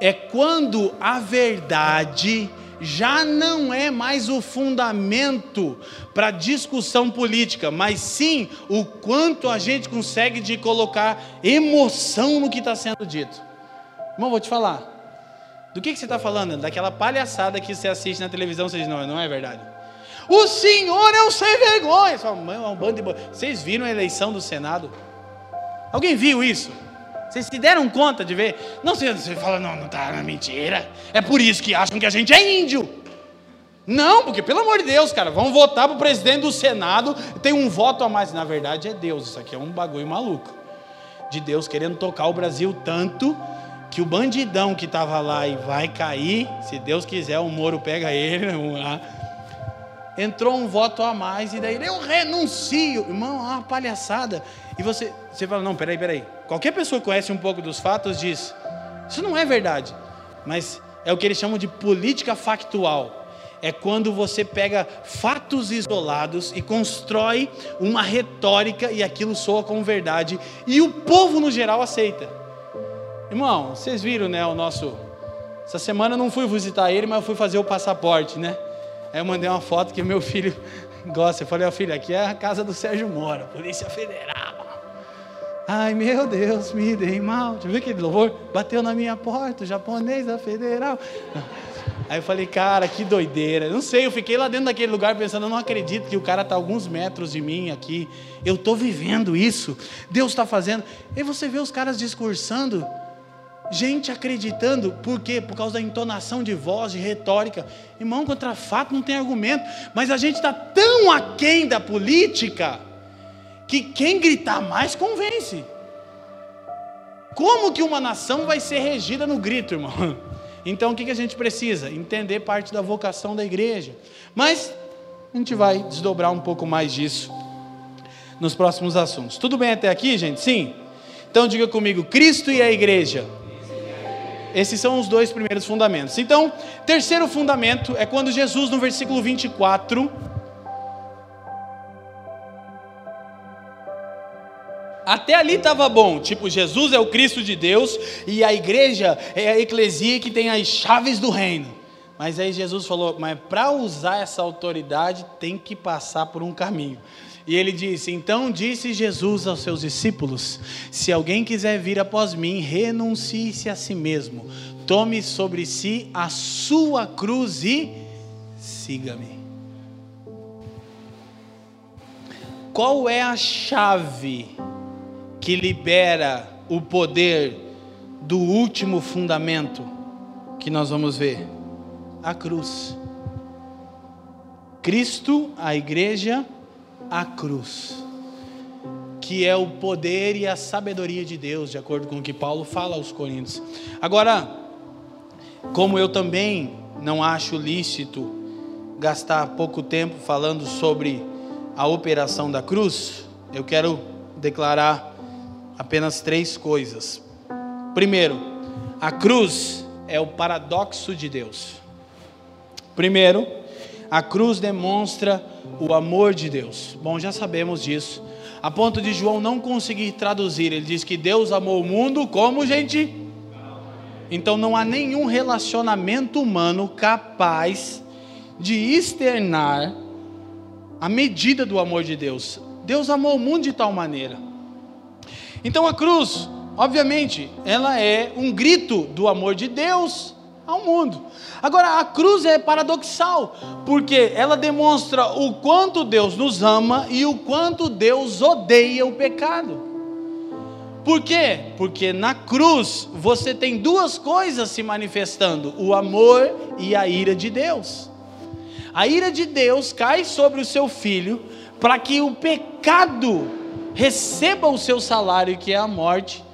É quando a verdade já não é mais o fundamento para discussão política, mas sim o quanto a gente consegue de colocar emoção no que está sendo dito. Irmão, vou te falar. Do que, que você está falando? Daquela palhaçada que você assiste na televisão, vocês não, não é verdade? O senhor é um sem vergonha. Mãe é um bando de. Vocês viram a eleição do Senado? Alguém viu isso? Vocês se deram conta de ver? Não, você, você fala, não, não tá, na mentira. É por isso que acham que a gente é índio. Não, porque pelo amor de Deus, cara, vamos votar para o presidente do Senado, tem um voto a mais. Na verdade é Deus, isso aqui é um bagulho maluco. De Deus querendo tocar o Brasil tanto que o bandidão que estava lá e vai cair, se Deus quiser, o Moro pega ele, vamos lá. Entrou um voto a mais e daí eu renuncio. Irmão, é uma palhaçada. E você, você fala, não, peraí, peraí. Qualquer pessoa que conhece um pouco dos fatos diz, isso não é verdade. Mas é o que eles chamam de política factual. É quando você pega fatos isolados e constrói uma retórica e aquilo soa como verdade. E o povo no geral aceita. Irmão, vocês viram, né, o nosso. Essa semana eu não fui visitar ele, mas eu fui fazer o passaporte, né? Aí eu mandei uma foto que meu filho gosta. Eu falei, ó filho, aqui é a casa do Sérgio Mora, Polícia Federal. Ai meu Deus, me dei mal. Eu ver aquele louvor. Bateu na minha porta, o japonês da Federal. Aí eu falei, cara, que doideira. Não sei, eu fiquei lá dentro daquele lugar pensando, eu não acredito que o cara está alguns metros de mim aqui. Eu estou vivendo isso. Deus está fazendo. E você vê os caras discursando Gente acreditando, por quê? Por causa da entonação de voz, de retórica. Irmão, contra fato não tem argumento, mas a gente está tão aquém da política que quem gritar mais convence. Como que uma nação vai ser regida no grito, irmão? Então o que, que a gente precisa? Entender parte da vocação da igreja. Mas a gente vai desdobrar um pouco mais disso nos próximos assuntos. Tudo bem até aqui, gente? Sim? Então diga comigo: Cristo e a igreja. Esses são os dois primeiros fundamentos. Então, terceiro fundamento é quando Jesus, no versículo 24, Até ali estava bom, tipo, Jesus é o Cristo de Deus e a igreja é a eclesia que tem as chaves do reino. Mas aí Jesus falou: mas para usar essa autoridade tem que passar por um caminho. E ele disse: Então disse Jesus aos seus discípulos: Se alguém quiser vir após mim, renuncie-se a si mesmo, tome sobre si a sua cruz e siga-me. Qual é a chave que libera o poder do último fundamento que nós vamos ver? A cruz. Cristo, a igreja, a cruz, que é o poder e a sabedoria de Deus, de acordo com o que Paulo fala aos Coríntios. Agora, como eu também não acho lícito gastar pouco tempo falando sobre a operação da cruz, eu quero declarar apenas três coisas. Primeiro, a cruz é o paradoxo de Deus. Primeiro, a cruz demonstra o amor de Deus. Bom, já sabemos disso. A ponto de João não conseguir traduzir, ele diz que Deus amou o mundo como, gente? Então não há nenhum relacionamento humano capaz de externar a medida do amor de Deus. Deus amou o mundo de tal maneira. Então a cruz, obviamente, ela é um grito do amor de Deus ao mundo. Agora, a cruz é paradoxal, porque ela demonstra o quanto Deus nos ama e o quanto Deus odeia o pecado. Por quê? Porque na cruz você tem duas coisas se manifestando: o amor e a ira de Deus. A ira de Deus cai sobre o seu filho para que o pecado receba o seu salário, que é a morte,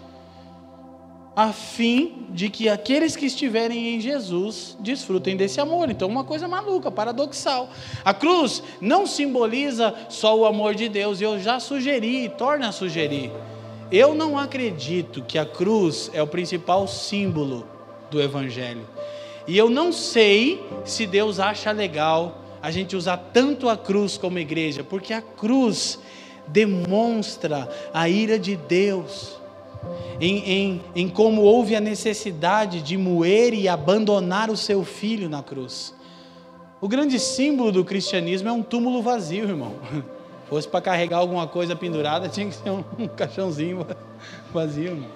a fim de que aqueles que estiverem em Jesus desfrutem desse amor. Então, uma coisa maluca, paradoxal. A cruz não simboliza só o amor de Deus, eu já sugeri, torna a sugerir. eu não acredito que a cruz é o principal símbolo do Evangelho. E eu não sei se Deus acha legal a gente usar tanto a cruz como igreja, porque a cruz demonstra a ira de Deus. Em, em, em como houve a necessidade de moer e abandonar o seu filho na cruz. O grande símbolo do cristianismo é um túmulo vazio, irmão. Fosse para carregar alguma coisa pendurada, tinha que ser um, um caixãozinho vazio. Irmão.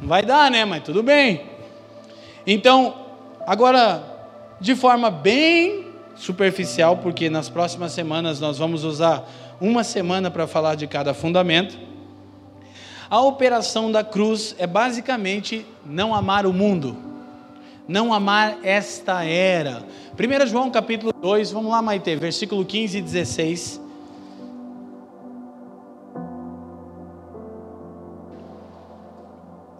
Não vai dar, né? Mas tudo bem. Então, agora, de forma bem superficial, porque nas próximas semanas nós vamos usar uma semana para falar de cada fundamento. A operação da cruz é basicamente não amar o mundo, não amar esta era. 1 João capítulo 2, vamos lá, Maite, versículo 15 e 16.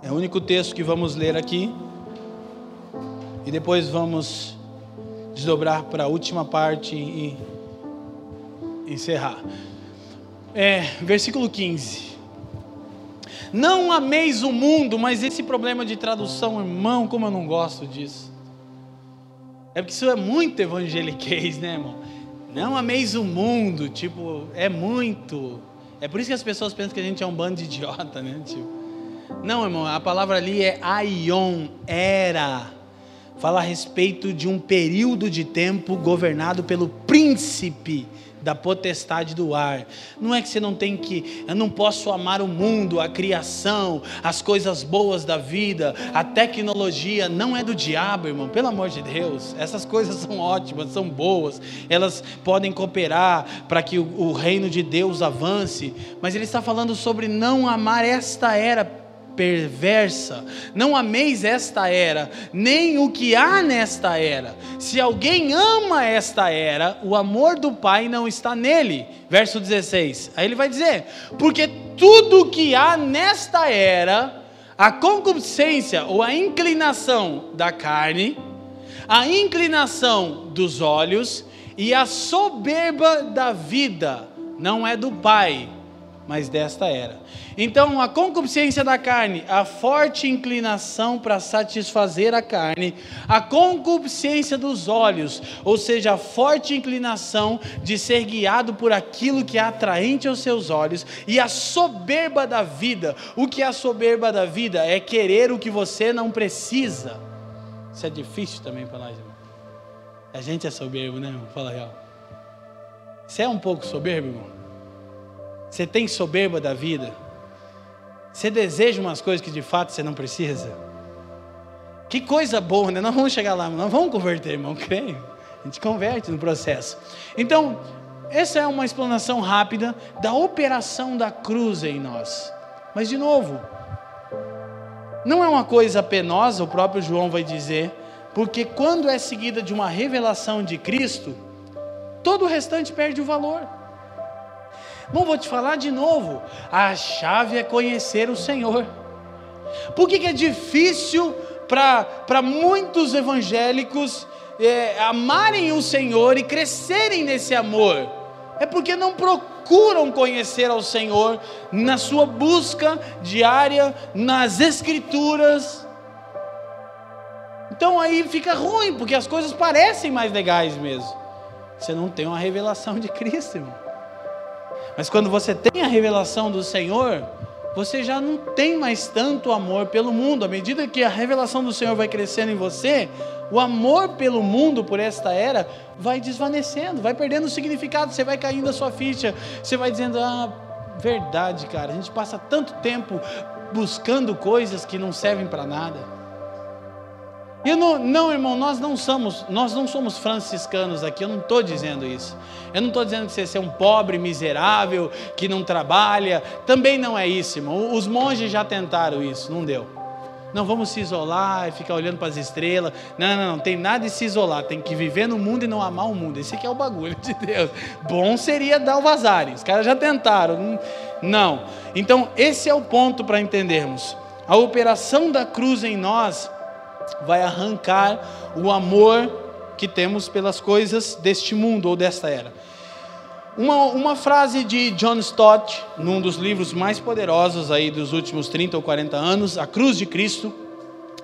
É o único texto que vamos ler aqui. E depois vamos desdobrar para a última parte e encerrar. É, versículo 15. Não ameis o mundo, mas esse problema de tradução, irmão, como eu não gosto disso. É porque isso é muito evangeliquez, né, irmão? Não ameis o mundo, tipo, é muito. É por isso que as pessoas pensam que a gente é um bando de idiota, né? Tipo, não, irmão, a palavra ali é aion, era. Fala a respeito de um período de tempo governado pelo príncipe da potestade do ar. Não é que você não tem que, eu não posso amar o mundo, a criação, as coisas boas da vida, a tecnologia, não é do diabo, irmão, pelo amor de Deus. Essas coisas são ótimas, são boas, elas podem cooperar para que o, o reino de Deus avance, mas ele está falando sobre não amar esta era perversa. Não ameis esta era, nem o que há nesta era. Se alguém ama esta era, o amor do Pai não está nele. Verso 16. Aí ele vai dizer: Porque tudo que há nesta era, a concupiscência ou a inclinação da carne, a inclinação dos olhos e a soberba da vida, não é do Pai, mas desta era. Então, a concupiscência da carne, a forte inclinação para satisfazer a carne, a concupiscência dos olhos, ou seja, a forte inclinação de ser guiado por aquilo que é atraente aos seus olhos, e a soberba da vida. O que é a soberba da vida? É querer o que você não precisa. Isso é difícil também para nós, irmão. A gente é soberbo, né, irmão? Fala real. Você é um pouco soberbo, irmão? Você tem soberba da vida? Você deseja umas coisas que de fato você não precisa? Que coisa boa, né? Nós vamos chegar lá, nós vamos converter, irmão, creio. A gente converte no processo. Então, essa é uma explanação rápida da operação da cruz em nós. Mas, de novo, não é uma coisa penosa, o próprio João vai dizer, porque quando é seguida de uma revelação de Cristo, todo o restante perde o valor. Bom, vou te falar de novo. A chave é conhecer o Senhor. Por que, que é difícil para muitos evangélicos é, amarem o Senhor e crescerem nesse amor? É porque não procuram conhecer ao Senhor na sua busca diária, nas Escrituras. Então aí fica ruim, porque as coisas parecem mais legais mesmo. Você não tem uma revelação de Cristo, irmão. Mas quando você tem a revelação do Senhor, você já não tem mais tanto amor pelo mundo. À medida que a revelação do Senhor vai crescendo em você, o amor pelo mundo, por esta era, vai desvanecendo, vai perdendo o significado, você vai caindo a sua ficha, você vai dizendo: Ah, verdade, cara, a gente passa tanto tempo buscando coisas que não servem para nada. Eu não, não, irmão, nós não somos, nós não somos franciscanos aqui, eu não estou dizendo isso. Eu não estou dizendo que você é um pobre, miserável, que não trabalha. Também não é isso, irmão. Os monges já tentaram isso, não deu. Não vamos se isolar e ficar olhando para as estrelas. Não, não, não, tem nada de se isolar. Tem que viver no mundo e não amar o mundo. Esse aqui é o bagulho de Deus. Bom seria dar o vazare. Os caras já tentaram. Não. Então, esse é o ponto para entendermos. A operação da cruz em nós vai arrancar o amor que temos pelas coisas deste mundo ou desta era. Uma, uma frase de John Stott, num dos livros mais poderosos aí dos últimos 30 ou 40 anos, A Cruz de Cristo,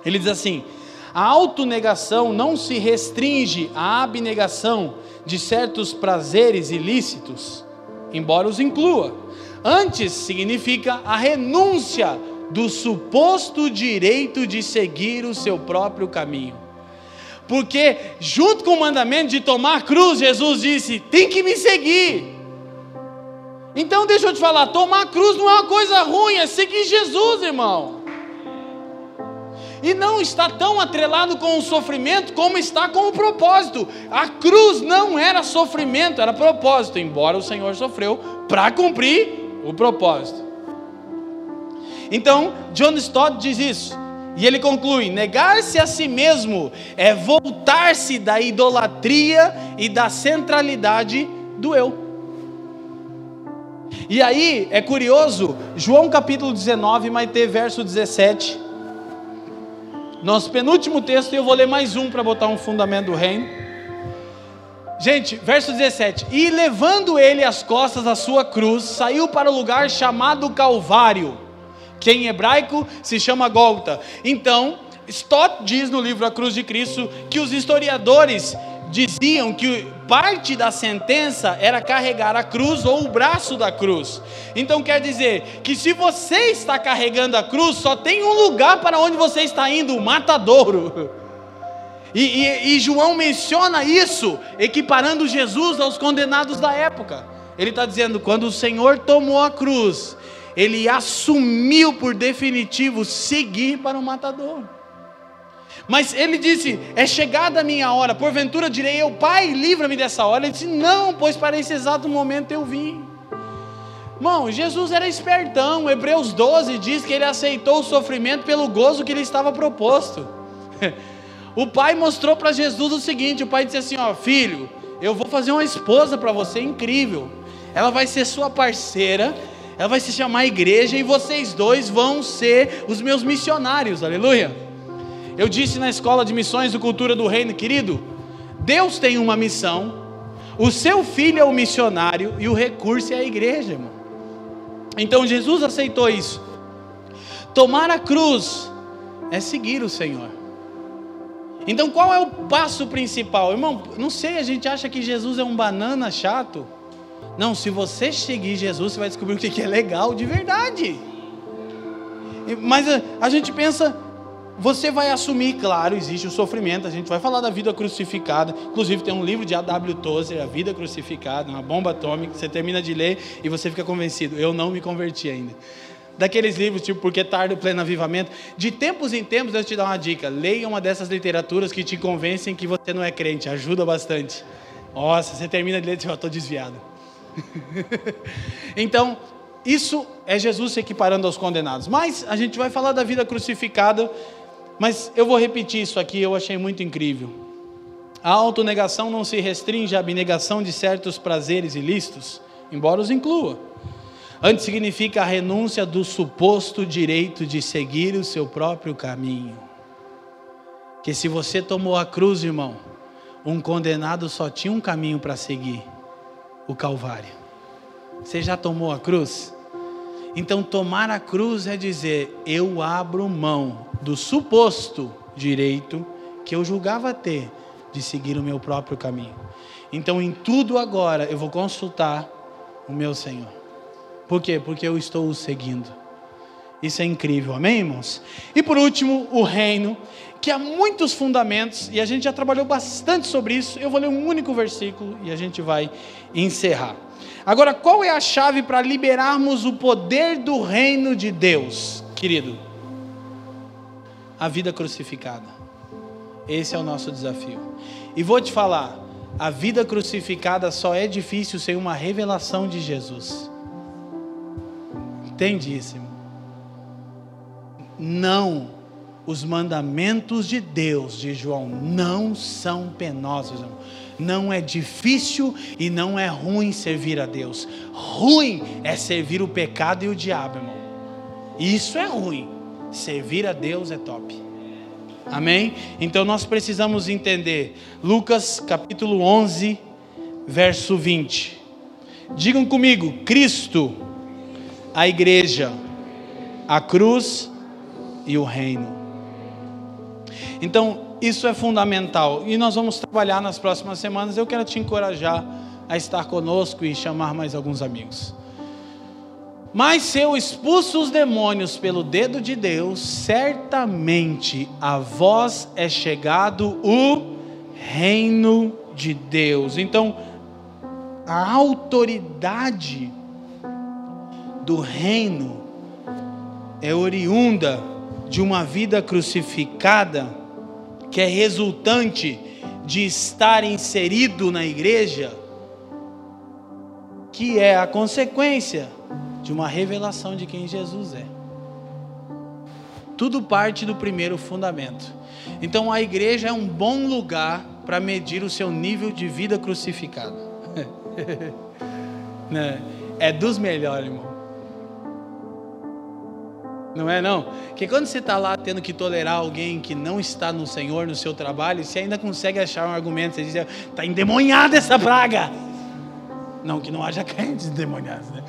ele diz assim: a autonegação não se restringe à abnegação de certos prazeres ilícitos, embora os inclua. Antes significa a renúncia do suposto direito de seguir o seu próprio caminho. Porque, junto com o mandamento de tomar cruz, Jesus disse: tem que me seguir. Então, deixa eu te falar: tomar cruz não é uma coisa ruim, é seguir Jesus, irmão. E não está tão atrelado com o sofrimento como está com o propósito. A cruz não era sofrimento, era propósito, embora o Senhor sofreu para cumprir o propósito. Então, John Stott diz isso. E ele conclui: negar-se a si mesmo é voltar-se da idolatria e da centralidade do eu. E aí é curioso, João capítulo 19 vai ter verso 17. Nosso penúltimo texto, e eu vou ler mais um para botar um fundamento do reino. Gente, verso 17: E levando ele as costas a sua cruz, saiu para o lugar chamado Calvário que em hebraico se chama Golta. Então, Stott diz no livro A Cruz de Cristo que os historiadores diziam que parte da sentença era carregar a cruz ou o braço da cruz. Então quer dizer que se você está carregando a cruz, só tem um lugar para onde você está indo, o matadouro. E, e, e João menciona isso, equiparando Jesus aos condenados da época. Ele está dizendo: quando o Senhor tomou a cruz, ele assumiu por definitivo seguir para o matador. Mas ele disse: É chegada a minha hora, porventura direi eu, Pai, livra-me dessa hora. Ele disse: Não, pois para esse exato momento eu vim. Irmão, Jesus era espertão. Hebreus 12 diz que ele aceitou o sofrimento pelo gozo que lhe estava proposto. O pai mostrou para Jesus o seguinte: o pai disse assim: Ó, filho, eu vou fazer uma esposa para você incrível. Ela vai ser sua parceira, ela vai se chamar igreja e vocês dois vão ser os meus missionários, aleluia. Eu disse na escola de missões do Cultura do Reino, querido, Deus tem uma missão, o seu filho é o missionário e o recurso é a igreja, irmão. Então Jesus aceitou isso. Tomar a cruz é seguir o Senhor. Então qual é o passo principal? Irmão, não sei, a gente acha que Jesus é um banana chato. Não, se você seguir Jesus, você vai descobrir o que é legal de verdade. Mas a, gente pensa, você vai assumir, claro, existe o sofrimento, a gente vai falar da vida crucificada. Inclusive, tem um livro de A.W. Tozer, A Vida Crucificada, uma bomba atômica. Você termina de ler e você fica convencido. Eu não me converti ainda. Daqueles livros, tipo Porque Tarde o Pleno Avivamento. De tempos em tempos, eu te dar uma dica. Leia uma dessas literaturas que te convencem que você não é crente. Ajuda bastante. Nossa, você termina de ler e diz, eu estou desviado. então, isso é Jesus se equiparando aos condenados. Mas a gente vai falar da vida crucificada, mas eu vou repetir isso aqui, eu achei muito incrível. A autonegação não se restringe à abnegação de certos prazeres ilícitos, embora os inclua. Antes significa a renúncia do suposto direito de seguir o seu próprio caminho. Que se você tomou a cruz, irmão, um condenado só tinha um caminho para seguir o Calvário. Você já tomou a cruz? Então, tomar a cruz é dizer: eu abro mão do suposto direito que eu julgava ter de seguir o meu próprio caminho. Então, em tudo agora, eu vou consultar o meu Senhor. Por quê? Porque eu estou o seguindo. Isso é incrível, amém, irmãos? E por último, o reino, que há muitos fundamentos, e a gente já trabalhou bastante sobre isso. Eu vou ler um único versículo e a gente vai encerrar. Agora, qual é a chave para liberarmos o poder do reino de Deus, querido? A vida crucificada. Esse é o nosso desafio. E vou te falar, a vida crucificada só é difícil sem uma revelação de Jesus. Entende isso? Não, os mandamentos de Deus, de João, não são penosos, irmão. Não é difícil e não é ruim servir a Deus. Ruim é servir o pecado e o diabo, irmão. Isso é ruim. Servir a Deus é top. Amém? Então nós precisamos entender. Lucas capítulo 11, verso 20. Digam comigo: Cristo, a igreja, a cruz e o reino. Então, isso é fundamental e nós vamos trabalhar nas próximas semanas. Eu quero te encorajar a estar conosco e chamar mais alguns amigos. Mas se eu expulso os demônios pelo dedo de Deus, certamente a vós é chegado o reino de Deus. Então, a autoridade do reino é oriunda de uma vida crucificada, que é resultante de estar inserido na igreja, que é a consequência de uma revelação de quem Jesus é. Tudo parte do primeiro fundamento. Então a igreja é um bom lugar para medir o seu nível de vida crucificada. Né? é dos melhores, irmão. Não é não? Que quando você está lá tendo que tolerar alguém que não está no Senhor, no seu trabalho, você ainda consegue achar um argumento, você diz, está endemoniada essa praga. Não, que não haja crentes endemoniados, né?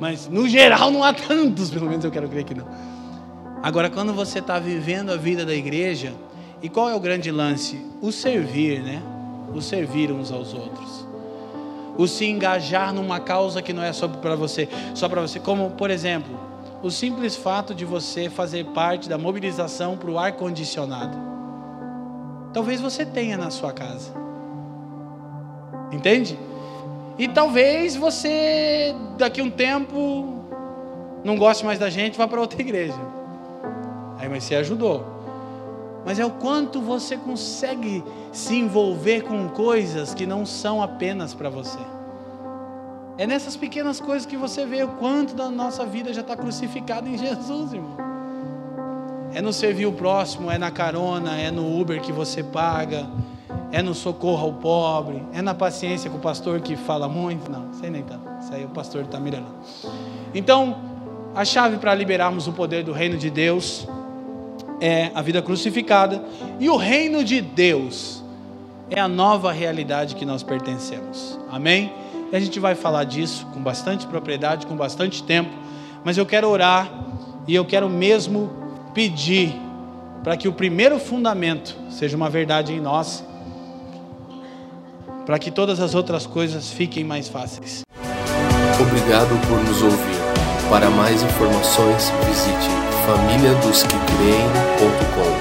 Mas no geral não há tantos, pelo menos eu quero crer que não. Agora, quando você está vivendo a vida da igreja, e qual é o grande lance? O servir, né? O servir uns aos outros. O se engajar numa causa que não é só para você, só para você. Como, por exemplo, o simples fato de você fazer parte da mobilização para o ar condicionado. Talvez você tenha na sua casa. Entende? E talvez você, daqui a um tempo, não goste mais da gente, vá para outra igreja. Aí, mas você ajudou. Mas é o quanto você consegue se envolver com coisas que não são apenas para você. É nessas pequenas coisas que você vê o quanto da nossa vida já está crucificado em Jesus, irmão. É no servir o próximo, é na carona, é no Uber que você paga, é no socorro ao pobre, é na paciência com o pastor que fala muito. Não, sei nem tanto. Isso aí o pastor está mirando. Então, a chave para liberarmos o poder do reino de Deus é a vida crucificada, e o reino de Deus é a nova realidade que nós pertencemos. Amém? E a gente vai falar disso com bastante propriedade, com bastante tempo, mas eu quero orar e eu quero mesmo pedir para que o primeiro fundamento seja uma verdade em nós para que todas as outras coisas fiquem mais fáceis. Obrigado por nos ouvir. Para mais informações, visite famíliadosquecreem.com.